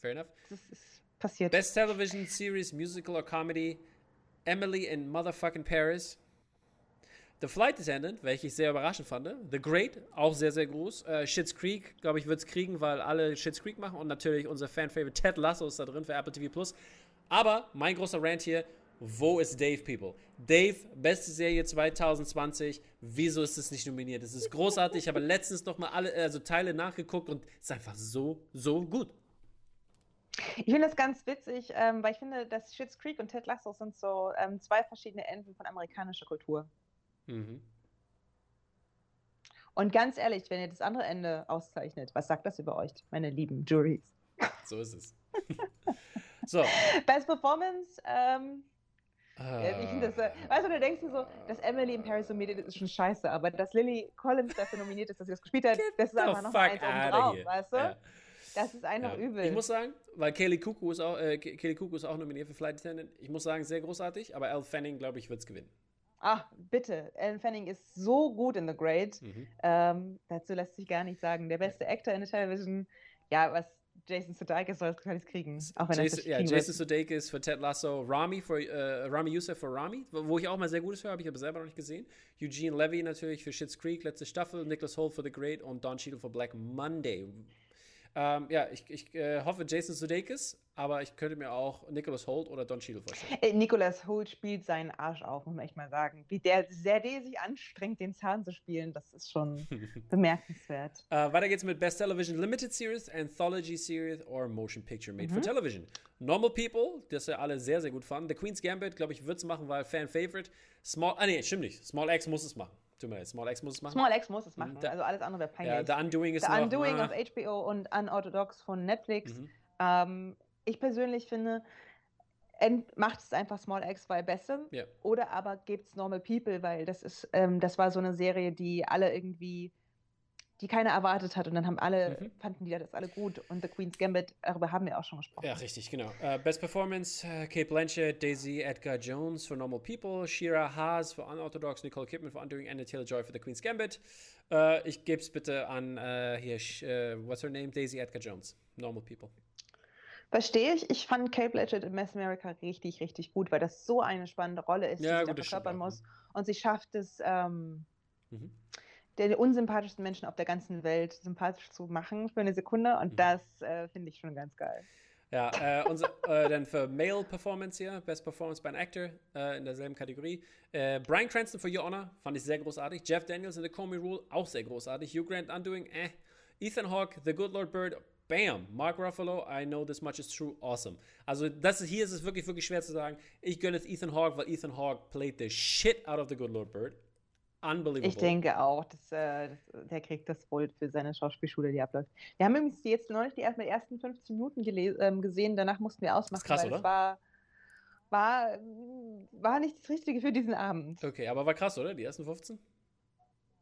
Fair enough. Das ist passiert. Best Television Series, Musical or Comedy. Emily in Motherfucking Paris. The Flight Attendant, welche ich sehr überraschend fand. The Great, auch sehr, sehr groß. Uh, Schitt's Creek, glaube ich, wird es kriegen, weil alle Schitt's Creek machen. Und natürlich unser Fan-Favorite Ted Lasso ist da drin für Apple TV Plus. Aber mein großer Rant hier, wo ist Dave, people? Dave, beste Serie 2020. Wieso ist es nicht nominiert? Es ist großartig. Ich habe letztens noch mal alle also Teile nachgeguckt und es ist einfach so, so gut. Ich finde das ganz witzig, ähm, weil ich finde, dass Schitt's Creek und Ted Lasso sind so ähm, zwei verschiedene Enden von amerikanischer Kultur. Mhm. Und ganz ehrlich, wenn ihr das andere Ende auszeichnet, was sagt das über euch, meine lieben Juries? So ist es. so. Best Performance, ähm, uh, das, äh, weißt du, du denkst dir so, dass Emily in Paris nominiert ist, ist schon scheiße, aber dass Lily Collins dafür nominiert ist, dass sie das gespielt hat, das ist einfach noch eins oben drauf, weißt du? Ja. Das ist einfach ja. übel. Ich muss sagen, weil Kelly Cuckoo ist auch, äh, Kelly Cuckoo ist auch nominiert für Flight Attendant. Ich muss sagen, sehr großartig, aber Elle Fanning, glaube ich, wird es gewinnen. Ach, bitte. Ellen Fanning ist so gut in The Great. Mhm. Ähm, dazu lässt sich gar nicht sagen. Der beste Actor in der Television. Ja, was Jason Sudeikis soll, kann ich kriegen. Auch wenn Jason, ja, Jason Sudeikis für Ted Lasso, Rami für uh, Rami Youssef für Rami, wo ich auch mal sehr gutes höre, habe ich aber selber noch nicht gesehen. Eugene Levy natürlich für Schitt's Creek, letzte Staffel, Nicholas Holt für The Great und Don Cheadle für Black Monday. Ähm, ja, ich, ich äh, hoffe Jason Sudeikis, aber ich könnte mir auch Nicholas Holt oder Don Cheadle vorstellen. Äh, Nicholas Holt spielt seinen Arsch auf, muss man echt mal sagen. Wie der sehr sich anstrengt, den Zahn zu spielen, das ist schon bemerkenswert. Uh, weiter geht's mit Best Television Limited Series, Anthology Series or Motion Picture Made mhm. for Television. Normal People, das wir alle sehr, sehr gut fanden. The Queen's Gambit, glaube ich, wird es machen, weil Fan-Favorite. Small, ah nee, stimmt nicht. Small X muss es machen. Tut mir leid, Small X muss es machen. Small X muss es machen. also alles andere wäre peinlich. Ja, The Undoing ist The noch, Undoing ah. auf HBO und Unorthodox von Netflix. Mhm. Ähm, ich persönlich finde, macht es einfach Small X, weil besser. Yeah. Oder aber gebt es Normal People, weil das ist, ähm, das war so eine Serie, die alle irgendwie die keiner erwartet hat. Und dann haben alle, mhm. fanden die das alle gut. Und The Queen's Gambit, darüber haben wir auch schon gesprochen. Ja, richtig, genau. Uh, Best Performance, uh, Kate Blanchett, Daisy Edgar Jones für Normal People, Shira Haas für Unorthodox, Nicole Kidman für Undoing, Anna Taylor-Joy für The Queen's Gambit. Uh, ich gebe es bitte an, hier, what's her name? Daisy Edgar Jones, Normal People. Verstehe ich. Ich fand Kate Blanchett in Miss America richtig, richtig gut, weil das so eine spannende Rolle ist, ja, die sie verkörpern muss. Und sie schafft es, ähm, mhm der unsympathischsten Menschen auf der ganzen Welt sympathisch zu machen für eine Sekunde. Und mhm. das äh, finde ich schon ganz geil. Ja, äh, unser, äh, dann für Male Performance hier, Best Performance by an Actor äh, in derselben Kategorie. Äh, Brian Cranston für Your Honor fand ich sehr großartig. Jeff Daniels in The Comey Rule auch sehr großartig. Hugh Grant Undoing, äh. Ethan Hawke, The Good Lord Bird, bam. Mark Ruffalo, I know this much is true, awesome. Also das ist, hier ist es wirklich, wirklich schwer zu sagen. Ich gönne es Ethan Hawke, weil Ethan Hawke played the shit out of The Good Lord Bird. Unbelievable. Ich denke auch, dass, äh, dass, der kriegt das wohl für seine Schauspielschule, die abläuft. Wir haben übrigens jetzt neulich die ersten, ersten 15 Minuten ähm, gesehen, danach mussten wir ausmachen, krass, weil oder? es war, war, war nicht das Richtige für diesen Abend. Okay, aber war krass, oder? Die ersten 15?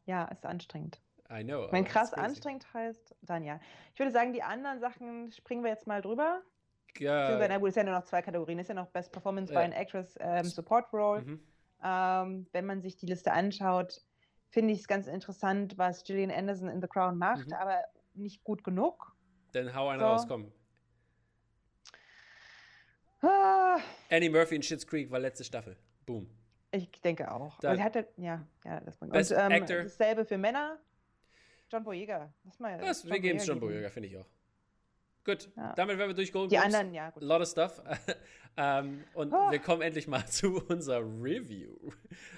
Ja, ist anstrengend. I know. Wenn krass anstrengend heißt, dann ja. Ich würde sagen, die anderen Sachen springen wir jetzt mal drüber. Ja. Na gut, es sind ja nur noch zwei Kategorien. Es ist ja noch Best Performance ja. by an Actress ähm, Support Role. Mhm. Ähm, wenn man sich die Liste anschaut, finde ich es ganz interessant, was Gillian Anderson in The Crown macht, mhm. aber nicht gut genug. Dann hau einer so. raus, komm. Ah. Annie Murphy in Schitt's Creek war letzte Staffel. Boom. Ich denke auch. Da, sie hatte, ja, ja, das bringt. Best Und, ähm, Actor. Dasselbe für Männer. John Boyega. Das mal, das, wir geben es John Boyega, finde ich auch. Gut, ja. damit werden wir durch Golden Die anderen, ja. Gut. A lot of stuff. ähm, und oh. wir kommen endlich mal zu unserer Review.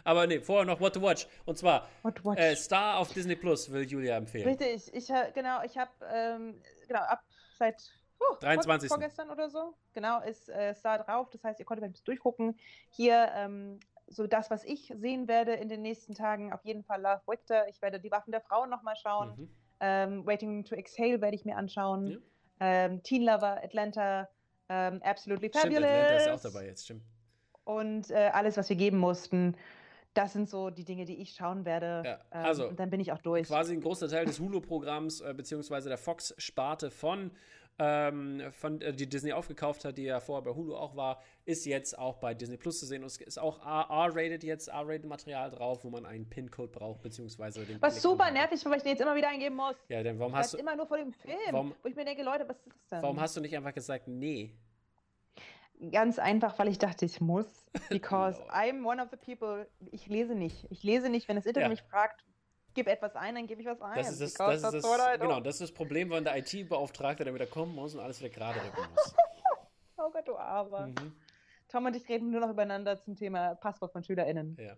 Aber nee, vorher noch What to Watch. Und zwar äh, Star auf Disney Plus will Julia empfehlen. Richtig, ich genau, ich habe ähm, genau ab seit uh, 23. vorgestern oder so, genau, ist äh, Star drauf. Das heißt, ihr konntet ein bisschen durchgucken. Hier ähm, so das, was ich sehen werde in den nächsten Tagen, auf jeden Fall Love Victor. Ich werde die Waffen der Frauen nochmal schauen. Mhm. Ähm, Waiting to Exhale werde ich mir anschauen. Ähm, Teen Lover, Atlanta, ähm, Absolutely Fabulous. Stimmt, Atlanta ist auch dabei jetzt, stimmt. Und äh, alles, was wir geben mussten. Das sind so die Dinge, die ich schauen werde. Ja, ähm, also, und dann bin ich auch durch. Quasi ein großer Teil des Hulu-Programms, äh, beziehungsweise der Fox-Sparte von ähm, von, äh, die Disney aufgekauft hat, die ja vorher bei Hulu auch war, ist jetzt auch bei Disney Plus zu sehen. Und es ist auch R-rated jetzt, R-rated Material drauf, wo man einen PIN-Code braucht, beziehungsweise den. Was super nervig, weil ich den jetzt immer wieder eingeben muss. Ja, denn warum hast du. immer nur vor dem Film, warum, wo ich mir denke, Leute, was ist das denn? Warum hast du nicht einfach gesagt, nee? Ganz einfach, weil ich dachte, ich muss. Because no. I'm one of the people. Ich lese nicht. Ich lese nicht, wenn das Internet ja. mich fragt, gib etwas ein, dann gebe ich was ein. Das ist das, das, ist das, genau, das ist das Problem, wenn der IT-Beauftragte dann wieder kommen muss und alles wieder gerade rücken muss. oh Gott, du Armer. Mhm. Tom und ich reden nur noch übereinander zum Thema Passwort von SchülerInnen. Ja.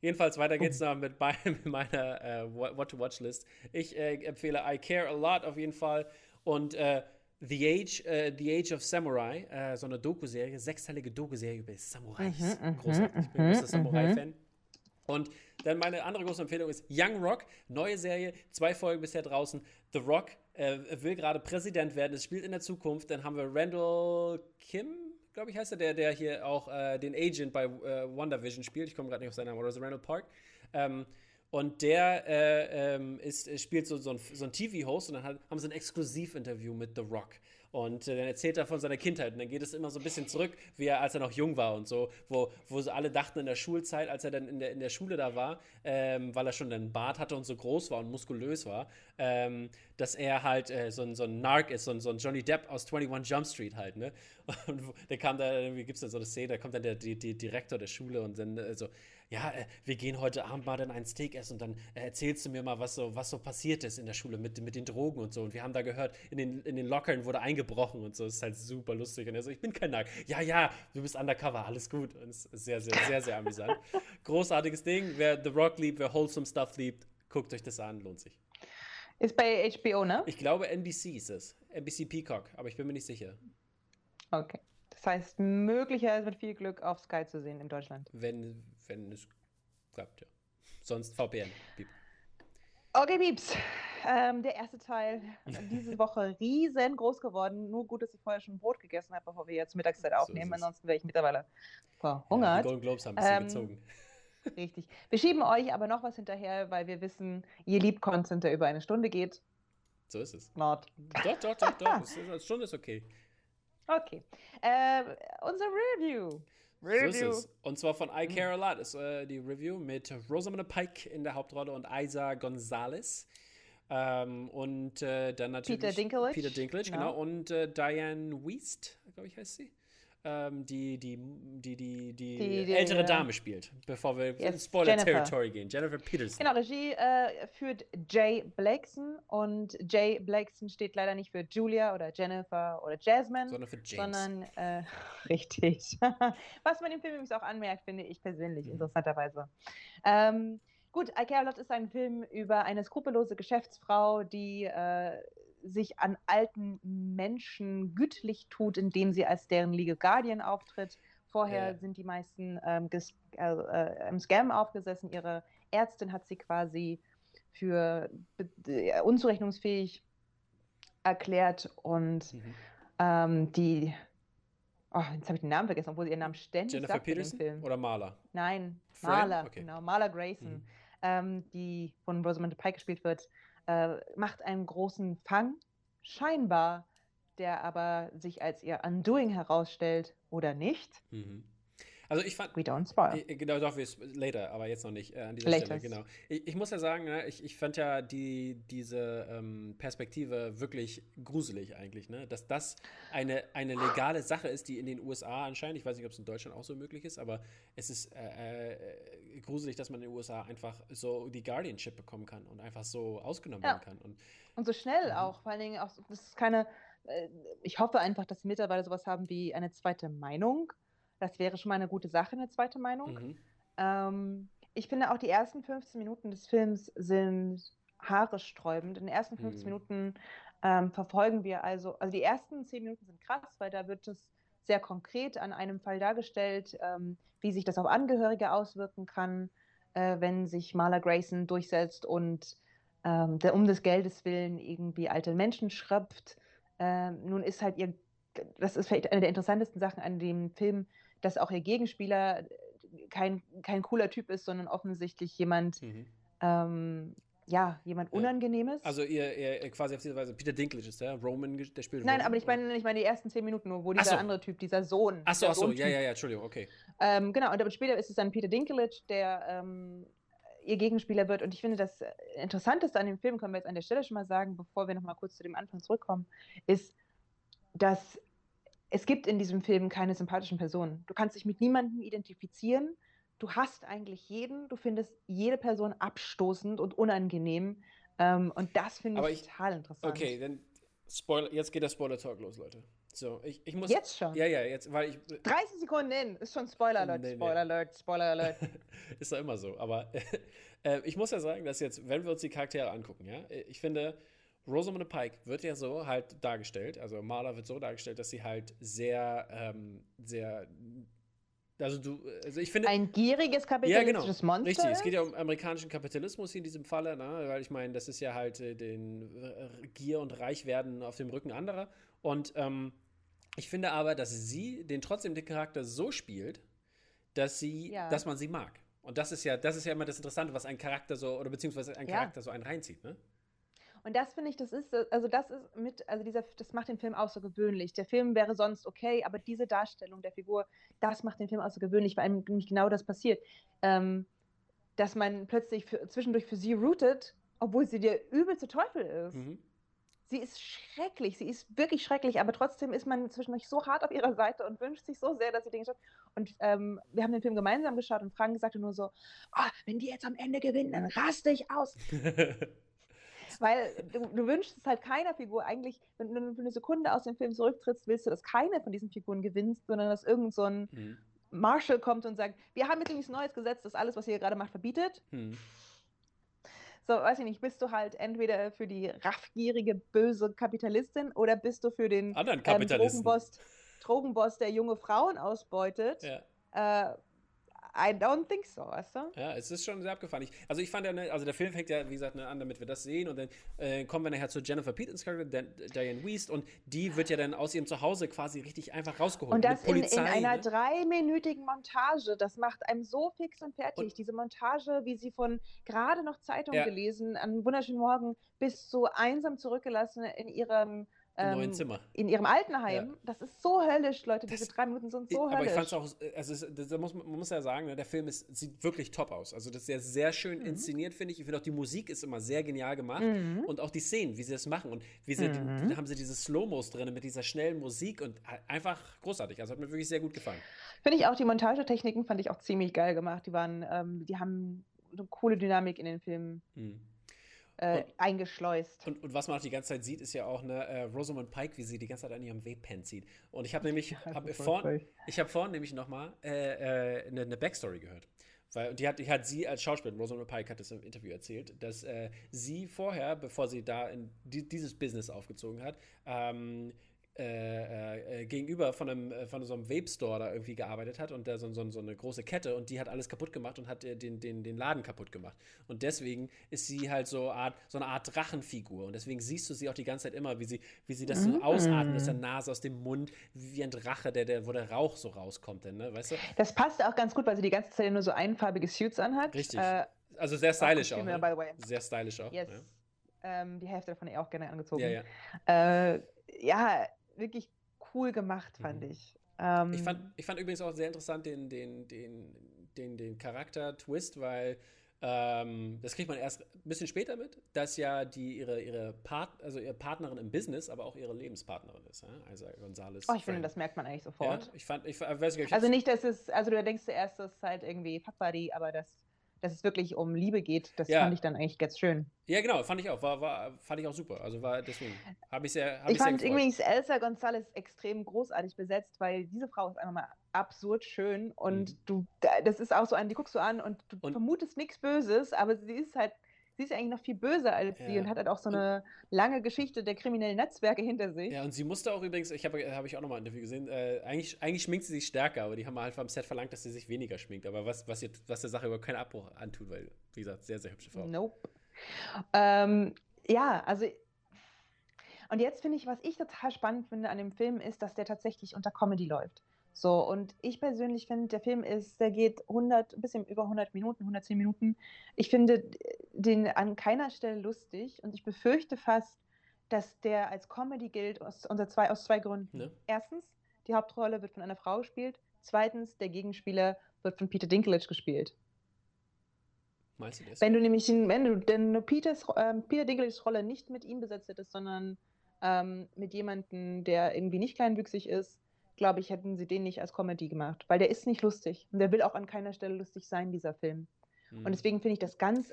Jedenfalls weiter geht's noch mit, bei, mit meiner äh, What-to-Watch-List. Ich äh, empfehle I Care a Lot auf jeden Fall und äh, The Age, uh, The Age of Samurai, uh, so eine Doku-Serie, sechsteilige Doku-Serie über Samurais. Mhm, mhm Großartig. Ich bin ein großer mhm, Samurai-Fan. Und dann meine andere große Empfehlung ist Young Rock, neue Serie, zwei Folgen bisher draußen. The Rock äh, will gerade Präsident werden, es spielt in der Zukunft. Dann haben wir Randall Kim, glaube ich, heißt er, der, der hier auch äh, den Agent bei äh, WandaVision spielt. Ich komme gerade nicht auf seinen Namen, oder so Randall Park. Ähm, und der äh, ähm, ist, spielt so, so ein, so ein TV-Host und dann hat, haben sie ein Exklusivinterview mit The Rock. Und äh, dann erzählt er von seiner Kindheit. Und dann geht es immer so ein bisschen zurück, wie er, als er noch jung war und so, wo, wo so alle dachten in der Schulzeit, als er dann in der, in der Schule da war, ähm, weil er schon einen Bart hatte und so groß war und muskulös war, ähm, dass er halt äh, so, ein, so ein Narc ist, so ein, so ein Johnny Depp aus 21 Jump Street halt, ne? Und der kam da, irgendwie gibt es da so eine Szene, da kommt dann der die, die Direktor der Schule und dann äh, so, ja, äh, wir gehen heute Abend mal dann ein Steak essen und dann äh, erzählst du mir mal, was so, was so passiert ist in der Schule mit, mit den Drogen und so. Und wir haben da gehört, in den, in den Lockern wurde eingebrochen und so. Das ist halt super lustig. Und er so, ich bin kein Nack. Ja, ja, du bist undercover, alles gut. Und es ist sehr, sehr, sehr, sehr amüsant. Großartiges Ding. Wer The Rock liebt, wer Wholesome Stuff liebt, guckt euch das an, lohnt sich. Ist bei HBO, ne? Ich glaube, NBC ist es. NBC Peacock, aber ich bin mir nicht sicher. Okay. Das heißt, möglicherweise mit viel Glück auf Sky zu sehen in Deutschland. Wenn, wenn es klappt, ja. Sonst VPN. Piep. Okay, Pieps. Ähm, der erste Teil diese Woche riesengroß geworden. Nur gut, dass ich vorher schon Brot gegessen habe, bevor wir jetzt Mittagszeit aufnehmen. So Ansonsten wäre ich mittlerweile verhungert. Ja, die Golden Globes haben ein bisschen ähm, gezogen. Richtig. Wir schieben euch aber noch was hinterher, weil wir wissen, ihr liebt Content, der über eine Stunde geht. So ist es. Not. Doch, doch, doch, doch. Eine Stunde ist okay. Okay. Äh, unser Review. Review. So ist es. Und zwar von I Care A Lot ist äh, die Review mit Rosamund Pike in der Hauptrolle und Isa Gonzalez. Ähm, und äh, dann natürlich Peter Dinklage. Peter Dinklage, genau. genau. Und äh, Diane Wiest, glaube ich, heißt sie ähm, die, die, die, die, die, die ältere die, Dame spielt, bevor wir in Spoiler-Territory gehen. Jennifer Peterson. Genau, Regie äh, führt Jay Blakeson und Jay Blakeson steht leider nicht für Julia oder Jennifer oder Jasmine, sondern für James. Sondern, äh, richtig. Was man im Film übrigens auch anmerkt, finde ich persönlich, mhm. interessanterweise. Ähm, Gut, I Care a Lot ist ein Film über eine skrupellose Geschäftsfrau, die äh, sich an alten Menschen gütlich tut, indem sie als deren Legal Guardian auftritt. Vorher ja. sind die meisten ähm, äh, äh, im Scam aufgesessen. Ihre Ärztin hat sie quasi für äh, unzurechnungsfähig erklärt und mhm. ähm, die Oh, jetzt habe ich den Namen vergessen, obwohl sie ihren Namen ständig Jennifer sagt Peterson Film. oder Marla? Nein, Marla, okay. genau, Marla Grayson, mhm. ähm, die von Rosamund Pike gespielt wird, äh, macht einen großen Fang, scheinbar, der aber sich als ihr Undoing herausstellt oder nicht. Mhm. Also ich fand. We don't spoil. Genau, doch, wir later, aber jetzt noch nicht äh, an dieser Latest. Stelle. Genau. Ich, ich, muss ja sagen, ne, ich, ich fand ja die, diese ähm, Perspektive wirklich gruselig eigentlich, ne? Dass das eine, eine legale Sache ist, die in den USA anscheinend, ich weiß nicht, ob es in Deutschland auch so möglich ist, aber es ist äh, äh, gruselig, dass man in den USA einfach so die Guardianship bekommen kann und einfach so ausgenommen ja. werden kann. Und, und so schnell mhm. auch, vor allen Dingen auch, das ist keine. Äh, ich hoffe einfach, dass sie mittlerweile sowas haben wie eine zweite Meinung das wäre schon mal eine gute Sache, eine zweite Meinung. Mhm. Ähm, ich finde auch die ersten 15 Minuten des Films sind haaresträubend. In den ersten 15 mhm. Minuten ähm, verfolgen wir also, also die ersten 10 Minuten sind krass, weil da wird es sehr konkret an einem Fall dargestellt, ähm, wie sich das auf Angehörige auswirken kann, äh, wenn sich Marla Grayson durchsetzt und ähm, der, um des Geldes willen irgendwie alte Menschen schröpft. Ähm, nun ist halt ihr, das ist vielleicht eine der interessantesten Sachen an dem Film, dass auch ihr Gegenspieler kein, kein cooler Typ ist, sondern offensichtlich jemand, mhm. Ja, jemand Unangenehmes. Also ihr, ihr, quasi auf diese Weise, Peter Dinklage ist der, Roman, der spielt Nein, Roman, aber ich meine, ich meine die ersten zehn Minuten nur, wo dieser so. andere Typ, dieser Sohn. Achso, achso, ja, ja, ja, Entschuldigung, okay. Ähm, genau, und später ist es dann Peter Dinklage, der ähm, ihr Gegenspieler wird. Und ich finde, das Interessanteste an dem Film, können wir jetzt an der Stelle schon mal sagen, bevor wir nochmal kurz zu dem Anfang zurückkommen, ist, dass es gibt in diesem Film keine sympathischen Personen. Du kannst dich mit niemandem identifizieren. Du hast eigentlich jeden. Du findest jede Person abstoßend und unangenehm. Ähm, und das finde ich, ich, total interessant. Okay, dann Spoiler, jetzt geht der Spoiler-Talk los, Leute. So, ich, ich muss. Jetzt schon? Ja, ja, jetzt, weil ich. 30 Sekunden in, ist schon Spoiler Alert, nee, Spoiler nee. Alert, Spoiler Alert. ist doch immer so. Aber äh, ich muss ja sagen, dass jetzt, wenn wir uns die Charaktere angucken, ja, ich finde, Rosamund Pike wird ja so halt dargestellt, also Marla wird so dargestellt, dass sie halt sehr, ähm, sehr also du, also ich finde. Ein gieriges kapitalistisches ja, genau. Monster. Richtig, es geht ja um amerikanischen Kapitalismus in diesem Falle, ne? weil ich meine, das ist ja halt äh, den äh, Gier und Reichwerden auf dem Rücken anderer. Und ähm, ich finde aber, dass sie den trotzdem den Charakter so spielt, dass sie, ja. dass man sie mag. Und das ist ja, das ist ja immer das Interessante, was ein Charakter so, oder beziehungsweise ein Charakter ja. so einen reinzieht, ne? Und das finde ich, das ist, also das ist mit, also dieser, das macht den Film außergewöhnlich. Der Film wäre sonst okay, aber diese Darstellung der Figur, das macht den Film außergewöhnlich, weil einem nämlich genau das passiert. Ähm, dass man plötzlich für, zwischendurch für sie rootet, obwohl sie der übelste Teufel ist. Mhm. sie ist schrecklich, sie ist wirklich schrecklich, aber trotzdem ist man zwischendurch so hart auf ihrer Seite und wünscht sich so sehr, dass sie Dinge schafft. Und ähm, wir haben den Film gemeinsam geschaut und Frank sagte nur so, oh, wenn die jetzt am Ende gewinnen, dann raste ich aus. Weil du, du, wünschst es halt keiner Figur. Eigentlich, wenn du für eine Sekunde aus dem Film zurücktrittst, willst du, dass keine von diesen Figuren gewinnt, sondern dass irgend so ein mhm. Marshall kommt und sagt, wir haben jetzt ein neues Gesetz, das alles, was ihr gerade macht, verbietet. Mhm so, weiß ich nicht, bist du halt entweder für die raffgierige, böse Kapitalistin oder bist du für den ähm, Drogenboss, Drogenboss, der junge Frauen ausbeutet? Ja. Äh, I don't think so, weißt du? Ja, es ist schon sehr abgefahren. Ich, also ich fand ja, ne, also der Film fängt ja, wie gesagt, ne, an, damit wir das sehen und dann äh, kommen wir nachher zu Jennifer Peters Charakter, Diane Weist und die wird ja dann aus ihrem Zuhause quasi richtig einfach rausgeholt. Und das Polizei, in, in, einer ne? dreiminütigen Montage, das macht einem so fix und fertig. Und Diese Montage, wie sie von gerade noch Zeitung ja. gelesen, an wunderschönen Morgen bis so einsam zurückgelassen in ihrem ähm, Zimmer. in ihrem Altenheim. Ja. Das ist so höllisch, Leute. Das, Diese drei Minuten sind so aber höllisch. Aber ich fand es auch, also es, da muss, man muss ja sagen, ne, der Film ist, sieht wirklich top aus. Also das ist ja sehr schön mhm. inszeniert, finde ich. Ich finde auch die Musik ist immer sehr genial gemacht mhm. und auch die Szenen, wie sie das machen und wie sie, mhm. die, haben sie diese Slow-Mos drin mit dieser schnellen Musik und einfach großartig. Also hat mir wirklich sehr gut gefallen. Finde ich auch, die Montagetechniken fand ich auch ziemlich geil gemacht. Die waren, ähm, die haben eine coole Dynamik in den Filmen. Mhm äh, und, eingeschleust. Und, und, was man auch die ganze Zeit sieht, ist ja auch eine äh, Rosamund Pike, wie sie die ganze Zeit an ihrem Webpen zieht. Und ich habe nämlich, ja, hab vorhin, ich habe vorhin nämlich nochmal äh, äh, eine, eine Backstory gehört. Weil, die hat, die hat sie als Schauspielerin, Rosamund Pike hat es im Interview erzählt, dass äh, sie vorher, bevor sie da in die, dieses Business aufgezogen hat, ähm, äh, äh, gegenüber von, einem, äh, von so einem Vape-Store da irgendwie gearbeitet hat und da so, so, so, eine große Kette und die hat alles kaputt gemacht und hat äh, den, den, den Laden kaputt gemacht. Und deswegen ist sie halt so, Art, so eine Art Drachenfigur. Und deswegen siehst du sie auch die ganze Zeit immer, wie sie, wie sie das so mhm. ausatmet aus der Nase, aus dem Mund, wie ein Drache, der, der, wo der Rauch so rauskommt, denn, ne? weißt du? Das passt auch ganz gut, weil sie die ganze Zeit nur so einfarbige Suits anhat. Richtig. Äh, also sehr stylisch auch. Ne? Sehr stylisch auch. Yes. Ja. Ähm, die Hälfte davon auch gerne angezogen. Ja, ja. Äh, ja wirklich cool gemacht, fand mhm. ich. Ähm, ich, fand, ich fand übrigens auch sehr interessant den, den, den, den, den Charakter-Twist, weil ähm, das kriegt man erst ein bisschen später mit, dass ja die ihre, ihre, Part, also ihre Partnerin im Business, aber auch ihre Lebenspartnerin ist. Ja? Also Gonzales. Oh, ich finde, das merkt man eigentlich sofort. Ja, ich fand, ich weiß nicht, Also nicht, dass es, also du denkst zuerst, das ist halt irgendwie Fuck Buddy, aber das dass es wirklich um Liebe geht, das ja. fand ich dann eigentlich ganz schön. Ja, genau, fand ich auch. War, war, fand ich auch super. Also war deswegen. Habe ich sehr. Hab ich, ich fand übrigens Elsa González extrem großartig besetzt, weil diese Frau ist einfach mal absurd schön und mhm. du, das ist auch so ein, die guckst du an und du und vermutest nichts Böses, aber sie ist halt sie ist ja eigentlich noch viel böser als ja. sie und hat halt auch so eine lange Geschichte der kriminellen Netzwerke hinter sich. Ja, und sie musste auch übrigens, ich habe hab ich auch nochmal ein Interview gesehen, äh, eigentlich, eigentlich schminkt sie sich stärker, aber die haben halt vom Set verlangt, dass sie sich weniger schminkt. Aber was, was, ihr, was der Sache überhaupt keinen Abbruch antut, weil, wie gesagt, sehr, sehr hübsche Frau. Nope. Ähm, ja, also und jetzt finde ich, was ich total spannend finde an dem Film, ist, dass der tatsächlich unter Comedy läuft. So, und ich persönlich finde, der Film ist, der geht 100, ein bisschen über 100 Minuten, 110 Minuten. Ich finde den an keiner Stelle lustig und ich befürchte fast, dass der als Comedy gilt aus, unter zwei, aus zwei Gründen. Ne? Erstens, die Hauptrolle wird von einer Frau gespielt. Zweitens, der Gegenspieler wird von Peter Dinklage gespielt. Meinst du das? Wenn du nämlich, wenn du denn Peters, äh, Peter Dinklages Rolle nicht mit ihm besetzt hättest, sondern ähm, mit jemandem, der irgendwie nicht kleinwüchsig ist, glaube ich, hätten sie den nicht als Comedy gemacht, weil der ist nicht lustig und der will auch an keiner Stelle lustig sein, dieser Film. Mhm. Und hm. deswegen finde ich das ganz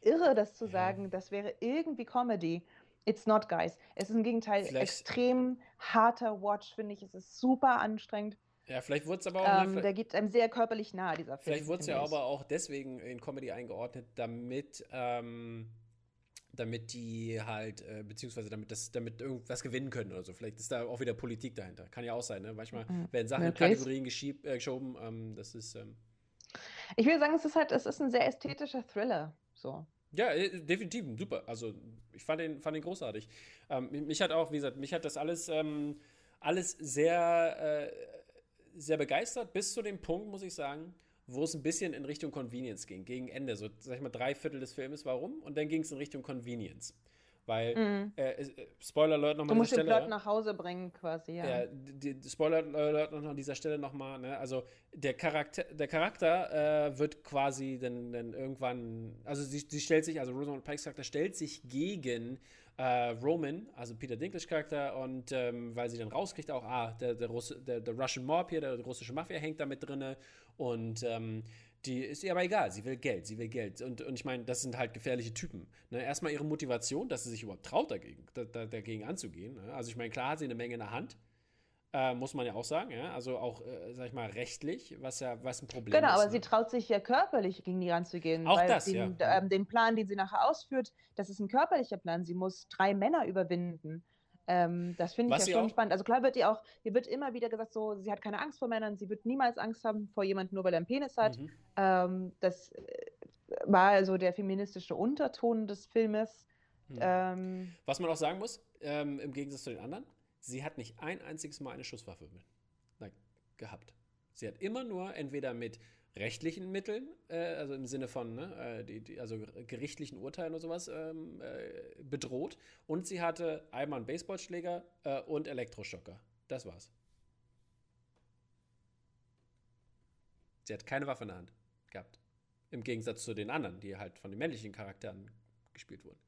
irre, das zu sagen, ja. das wäre irgendwie Comedy. It's not, guys. Es ist im Gegenteil vielleicht, extrem harter Watch, finde ich. Es ist super anstrengend. Ja, vielleicht wurde es aber auch. Ähm, ne, der geht einem sehr körperlich nahe, dieser Film. Vielleicht wurde es ja ich. aber auch deswegen in Comedy eingeordnet, damit. Ähm damit die halt, äh, beziehungsweise damit, das, damit irgendwas gewinnen können oder so. Vielleicht ist da auch wieder Politik dahinter. Kann ja auch sein, ne? Manchmal mhm. werden Sachen in Kategorien geschieb, äh, geschoben. Ähm, das ist. Ähm ich will sagen, es ist halt, es ist ein sehr ästhetischer Thriller. So. Ja, äh, definitiv, super. Also ich fand den, fand den großartig. Ähm, mich hat auch, wie gesagt, mich hat das alles, ähm, alles sehr, äh, sehr begeistert, bis zu dem Punkt, muss ich sagen, wo es ein bisschen in Richtung Convenience ging, gegen Ende, so sag ich mal drei Viertel des Filmes, warum? Und dann ging es in Richtung Convenience. Weil, mhm. äh, äh, Spoiler Alert nochmal an dieser Stelle. Du musst den Plot nach Hause bringen, quasi, ja. ja die, die Spoiler Alert noch an dieser Stelle nochmal, ne? Also, der Charakter, der Charakter äh, wird quasi dann, dann irgendwann, also sie, sie stellt sich, also Rosamund Pikes Charakter stellt sich gegen äh, Roman, also Peter Dinklage Charakter, und ähm, weil sie dann rauskriegt auch, ah, der, der, Russe, der, der Russian Mob hier, der russische Mafia hängt da mit drin und ähm, die ist ihr aber egal, sie will Geld, sie will Geld. Und, und ich meine, das sind halt gefährliche Typen. Ne? Erstmal ihre Motivation, dass sie sich überhaupt traut, dagegen, da, da, dagegen anzugehen. Ne? Also ich meine, klar hat sie eine Menge in der Hand, äh, muss man ja auch sagen, ja? also auch, äh, sag ich mal, rechtlich, was ja was ein Problem genau, ist. Genau, aber ne? sie traut sich ja körperlich gegen die ranzugehen. Auch das, den, ja. Ähm, den Plan, den sie nachher ausführt, das ist ein körperlicher Plan. Sie muss drei Männer überwinden. Ähm, das finde ich ja schon auch? spannend. Also klar wird ihr auch, ihr wird immer wieder gesagt, so, sie hat keine Angst vor Männern, sie wird niemals Angst haben vor jemandem, nur weil er einen Penis hat. Mhm. Ähm, das äh, war also der feministische Unterton des Filmes. Mhm. Ähm, Was man auch sagen muss, ähm, im Gegensatz zu den anderen, sie hat nicht ein einziges Mal eine Schusswaffe mit, like, gehabt. Sie hat immer nur entweder mit rechtlichen Mitteln, äh, also im Sinne von, ne, äh, die, die, also gerichtlichen Urteilen oder sowas, ähm, äh, bedroht. Und sie hatte einmal einen Baseballschläger äh, und Elektroschocker. Das war's. Sie hat keine Waffe in der Hand gehabt. Im Gegensatz zu den anderen, die halt von den männlichen Charakteren gespielt wurden.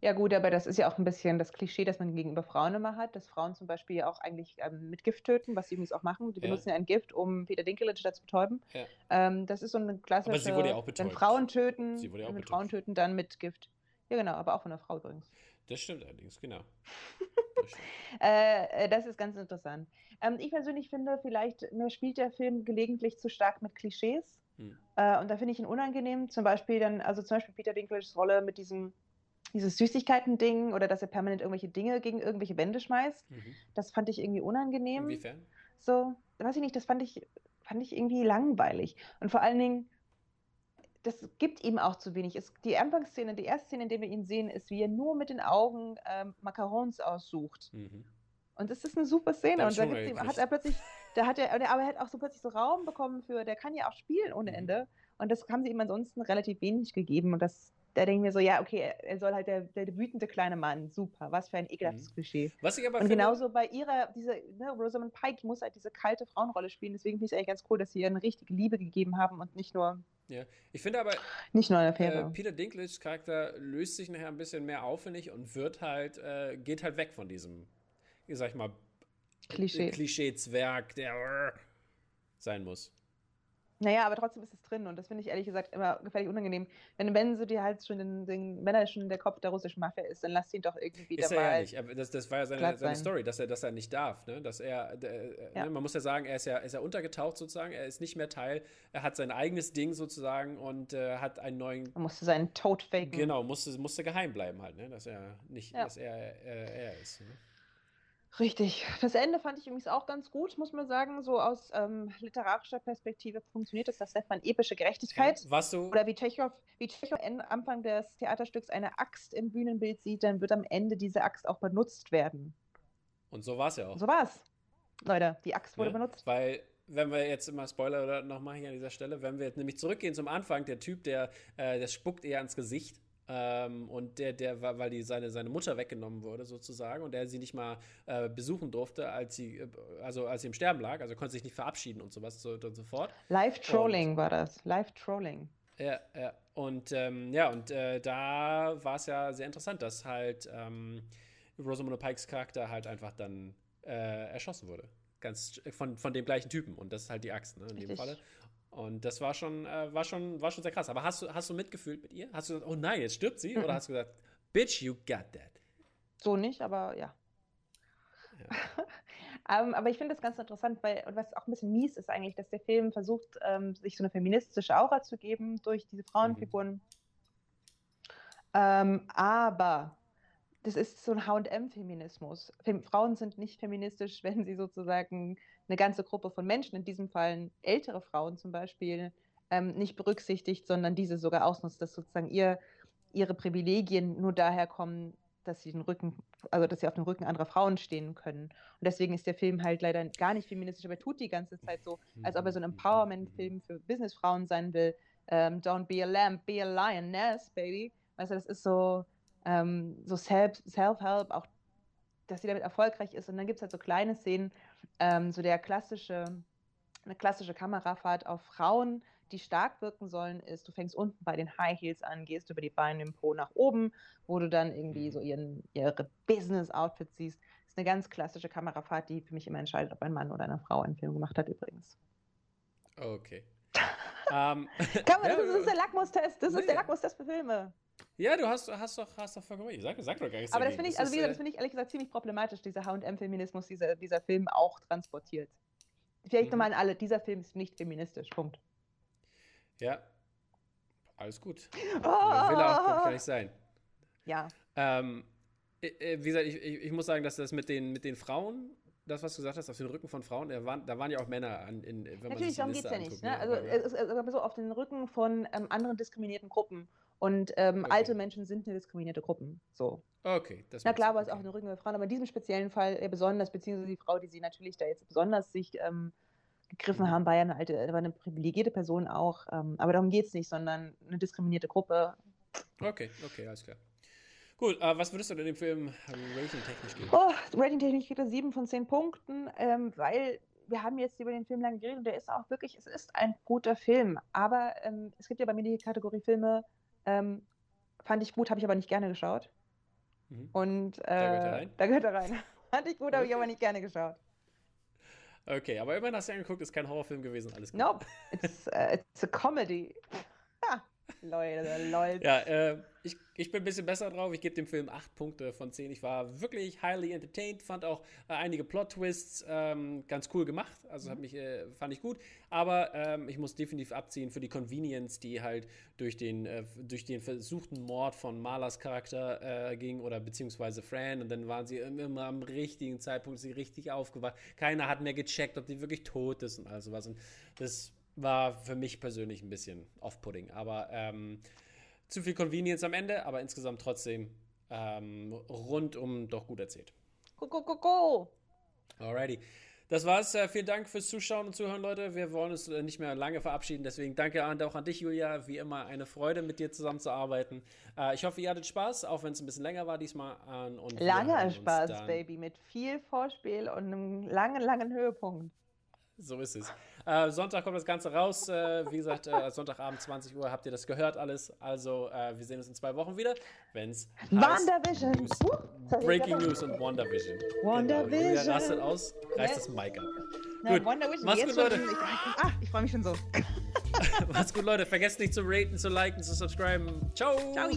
Ja, gut, aber das ist ja auch ein bisschen das Klischee, das man gegenüber Frauen immer hat, dass Frauen zum Beispiel ja auch eigentlich ähm, mit Gift töten, was sie übrigens auch machen. Die Ja. benutzen ja ein Gift, um Peter Dinklage dazu betäuben. Ja. Ähm, das ist so eine klassische. Aber sie wurde ja auch Wenn betäubt. Frauen töten, Sie wurde ja auch wenn betäubt. Frauen töten, dann mit Gift. Ja, genau, aber auch von einer Frau übrigens. Das stimmt allerdings, genau. Das. Äh, äh, das ist ganz interessant. Ähm, ich persönlich finde, vielleicht mir spielt der Film gelegentlich zu stark mit Klischees. Hm. Äh, und da finde ich ihn unangenehm. Zum Beispiel dann, also zum Beispiel Peter Dinklages Rolle mit diesem dieses Süßigkeiten-Ding oder dass er permanent irgendwelche Dinge gegen irgendwelche Wände schmeißt. Mhm. Das fand ich irgendwie unangenehm. Inwiefern? So, weiß ich nicht, das fand ich, fand ich irgendwie langweilig. Und vor allen Dingen, das gibt ihm auch zu wenig. Es, die Anfangsszene, die erste Szene, in der wir ihn sehen, ist, wie er nur mit den Augen ähm, Macarons aussucht. Mhm. Und das ist eine super Szene. Und da ihm, hat er plötzlich, da hat er, aber er hat auch so plötzlich so Raum bekommen für, der kann ja auch spielen ohne Mhm. Ende. Und das haben sie ihm ansonsten relativ wenig gegeben. Und das, da denke ich mir so, ja, okay, er- soll halt der, der wütende kleine Mann. Super, was für ein ekelhaftes Mhm. Klischee. Was ich aber Und finde, genauso bei ihrer, diese, ne, Rosamund Pike muss halt diese kalte Frauenrolle spielen. Deswegen finde ich es eigentlich ganz cool, dass sie ihr eine richtige Liebe gegeben haben und nicht nur, ja, ich finde aber, nicht nur eine äh, Affäre. Peter Dinklages Charakter löst sich nachher ein bisschen mehr auf, finde ich, und wird halt, äh, geht halt weg von diesem, sag ich mal, Klischee. Klischee-Zwerg, der äh, sein muss. Naja, aber trotzdem ist es drin und das finde ich ehrlich gesagt immer gefährlich unangenehm. Wenn, wenn so dir halt schon den, den, wenn er schon der Kopf der russischen Mafia ist, dann lass ihn doch irgendwie Ist da er ja nicht. Aber das, das war ja seine, seine sein. Story, dass er, dass er nicht darf. Ne? Dass er, der, Ja. ne? man muss ja sagen, er ist ja, ist ja untergetaucht sozusagen. Er ist nicht mehr Teil. Er hat sein eigenes Ding sozusagen und äh, hat einen neuen. Man musste seinen Tod faken. Genau, musste, musste geheim bleiben halt, ne? dass er nicht, Ja. dass er äh, er ist. Ne? Richtig. Das Ende fand ich übrigens auch ganz gut, muss man sagen. So aus ähm, literarischer Perspektive funktioniert das. Das nennt man epische Gerechtigkeit. Was du, Oder wie Tschechow, wie Tschechow am Anfang des Theaterstücks eine Axt im Bühnenbild sieht, dann wird am Ende diese Axt auch benutzt werden. und so war es ja auch. Und so war's. Leute, die Axt wurde ne? benutzt. Weil, wenn wir jetzt immer Spoiler oder noch mal hier an dieser Stelle, wenn wir jetzt nämlich zurückgehen zum Anfang, der Typ, der, äh, der spuckt eher ans Gesicht. Ähm, und der, der war, weil die seine, seine Mutter weggenommen wurde, sozusagen, und der sie nicht mal äh, besuchen durfte, als sie, äh, also als sie im Sterben lag, also konnte sich nicht verabschieden und sowas so, und so fort. Live-Trolling war das. Live-Trolling. Ja, ja. Und ähm, ja, und äh, da war es ja sehr interessant, dass halt ähm, Rosamund Pikes Charakter halt einfach dann äh, erschossen wurde. Ganz von, von dem gleichen Typen. Und das ist halt die Axt, ne, in dem Richtig. Falle. Und das war schon, äh, war schon, war schon sehr krass. Aber hast du, hast du mitgefühlt mit ihr? Hast du gesagt, oh nein, jetzt stirbt sie? Mhm. Oder hast du gesagt, bitch, you got that? So nicht, aber ja. ähm, aber ich finde das ganz interessant, weil, und was auch ein bisschen mies ist eigentlich, dass der Film versucht, ähm, sich so eine feministische Aura zu geben durch diese Frauenfiguren. Ähm, aber das ist so ein HM-Feminismus. Fem Frauen sind nicht feministisch, wenn sie sozusagen eine ganze Gruppe von Menschen, in diesem Fall ältere Frauen zum Beispiel, ähm, nicht berücksichtigt, sondern diese sogar ausnutzt, dass sozusagen ihr, ihre Privilegien nur daher kommen, dass sie den Rücken, also dass sie auf dem Rücken anderer Frauen stehen können. Und deswegen ist der Film halt leider gar nicht feministisch, aber er tut die ganze Zeit so, als ob er so ein Empowerment-Film für Businessfrauen sein will. Ähm, don't be a lamb, be a lioness, baby. Weißt du, das ist so, ähm, so Self- Self-Help, auch, dass sie damit erfolgreich ist. Und dann gibt es halt so kleine Szenen, ähm, so der klassische eine klassische Kamerafahrt auf Frauen, die stark wirken sollen, ist, du fängst unten bei den High Heels an, gehst über die Beine im Po nach oben, wo du dann irgendwie so ihren, ihre Business-Outfits siehst. Das ist eine ganz klassische Kamerafahrt, die für mich immer entscheidet, ob ein Mann oder eine Frau einen Film gemacht hat, übrigens. Okay. um, Kann man, das ist der Lackmustest. Das ist der Lackmustest für Filme. Ja, du hast, hast doch, hast doch vollkommen recht. Sag, sag doch gar nichts Aber das finde ich, also wie gesagt, das finde ich ehrlich gesagt ziemlich problematisch, dieser H&M-Feminismus, dieser, dieser Film auch transportiert. Vielleicht mhm. nochmal an alle, dieser Film ist nicht feministisch, Punkt. Ja, alles gut. Oh. Will auch gar nicht sein. Ja. Ähm, wie gesagt, ich, ich, ich, muss sagen, dass das mit den, mit den Frauen, das, was du gesagt hast, auf den Rücken von Frauen, da waren, da waren ja auch Männer an, in, wenn man Natürlich, darum geht es ja nicht. Ne? Also, es ist also so auf den Rücken von ähm, anderen diskriminierten Gruppen. Und ähm, okay. alte Menschen sind eine diskriminierte Gruppe. So. Okay. Das Na klar, aber es auch eine der Frauen, aber in diesem speziellen Fall äh, besonders, beziehungsweise die Frau, die sie natürlich da jetzt besonders sich ähm, gegriffen mhm. haben, war ja eine alte, war eine privilegierte Person auch. Ähm, aber darum geht es nicht, sondern eine diskriminierte Gruppe. Okay, okay, alles klar. Cool, uh, was würdest du denn dem Film rating-technisch geben? Oh, rating-technisch geht er 7 von 10 Punkten, ähm, weil wir haben jetzt über den Film lange geredet und der ist auch wirklich, es ist ein guter Film. Aber ähm, es gibt ja bei mir die Kategorie Filme, ähm, fand ich gut, habe ich aber nicht gerne geschaut. Mhm. Und äh, da gehört er rein. Da gehört er rein. fand ich gut, okay. habe ich aber nicht gerne geschaut. Okay, aber immerhin hast du angeguckt, ist kein Horrorfilm gewesen, alles gut. Nope, it's, uh, it's a comedy. Leute, Leute. Ja, äh, ich, ich bin ein bisschen besser drauf. Ich gebe dem Film 8 Punkte von 10. Ich war wirklich highly entertained, fand auch äh, einige Plot-Twists ähm, ganz cool gemacht. Also mhm. mich, äh, fand ich gut. Aber ähm, ich muss definitiv abziehen für die Convenience, die halt durch den, äh, durch den versuchten Mord von Marlas Charakter äh, ging oder beziehungsweise Fran. Und dann waren sie immer am richtigen Zeitpunkt, sie richtig aufgewacht. Keiner hat mehr gecheckt, ob die wirklich tot ist und all sowas. Und das war für mich persönlich ein bisschen off-putting. Aber ähm, zu viel Convenience am Ende, aber insgesamt trotzdem ähm, rundum doch gut erzählt. Go, go, go, go! Alrighty. Das war's. Äh, vielen Dank fürs Zuschauen und Zuhören, Leute. Wir wollen uns äh, nicht mehr lange verabschieden. Deswegen danke an, auch an dich, Julia. Wie immer eine Freude, mit dir zusammenzuarbeiten. Äh, ich hoffe, ihr hattet Spaß, auch wenn es ein bisschen länger war diesmal. und Langer Spaß, Baby, mit viel Vorspiel und einem langen, langen Höhepunkt. So ist es. Äh, Sonntag kommt das Ganze raus. Äh, wie gesagt, äh, Sonntagabend 20 Uhr habt ihr das gehört alles. Also äh, wir sehen uns in zwei Wochen wieder, wenn es WandaVision. News, Breaking News und WandaVision. WandaVision. Genau. Rastet aus, reißt das Mic ab. Gut. WandaVision. Mach's gut, Leute. Ich, ah, ich freue mich schon so. Macht's gut, Leute. Vergesst nicht zu raten, zu liken, zu subscriben. Ciao. Ciao.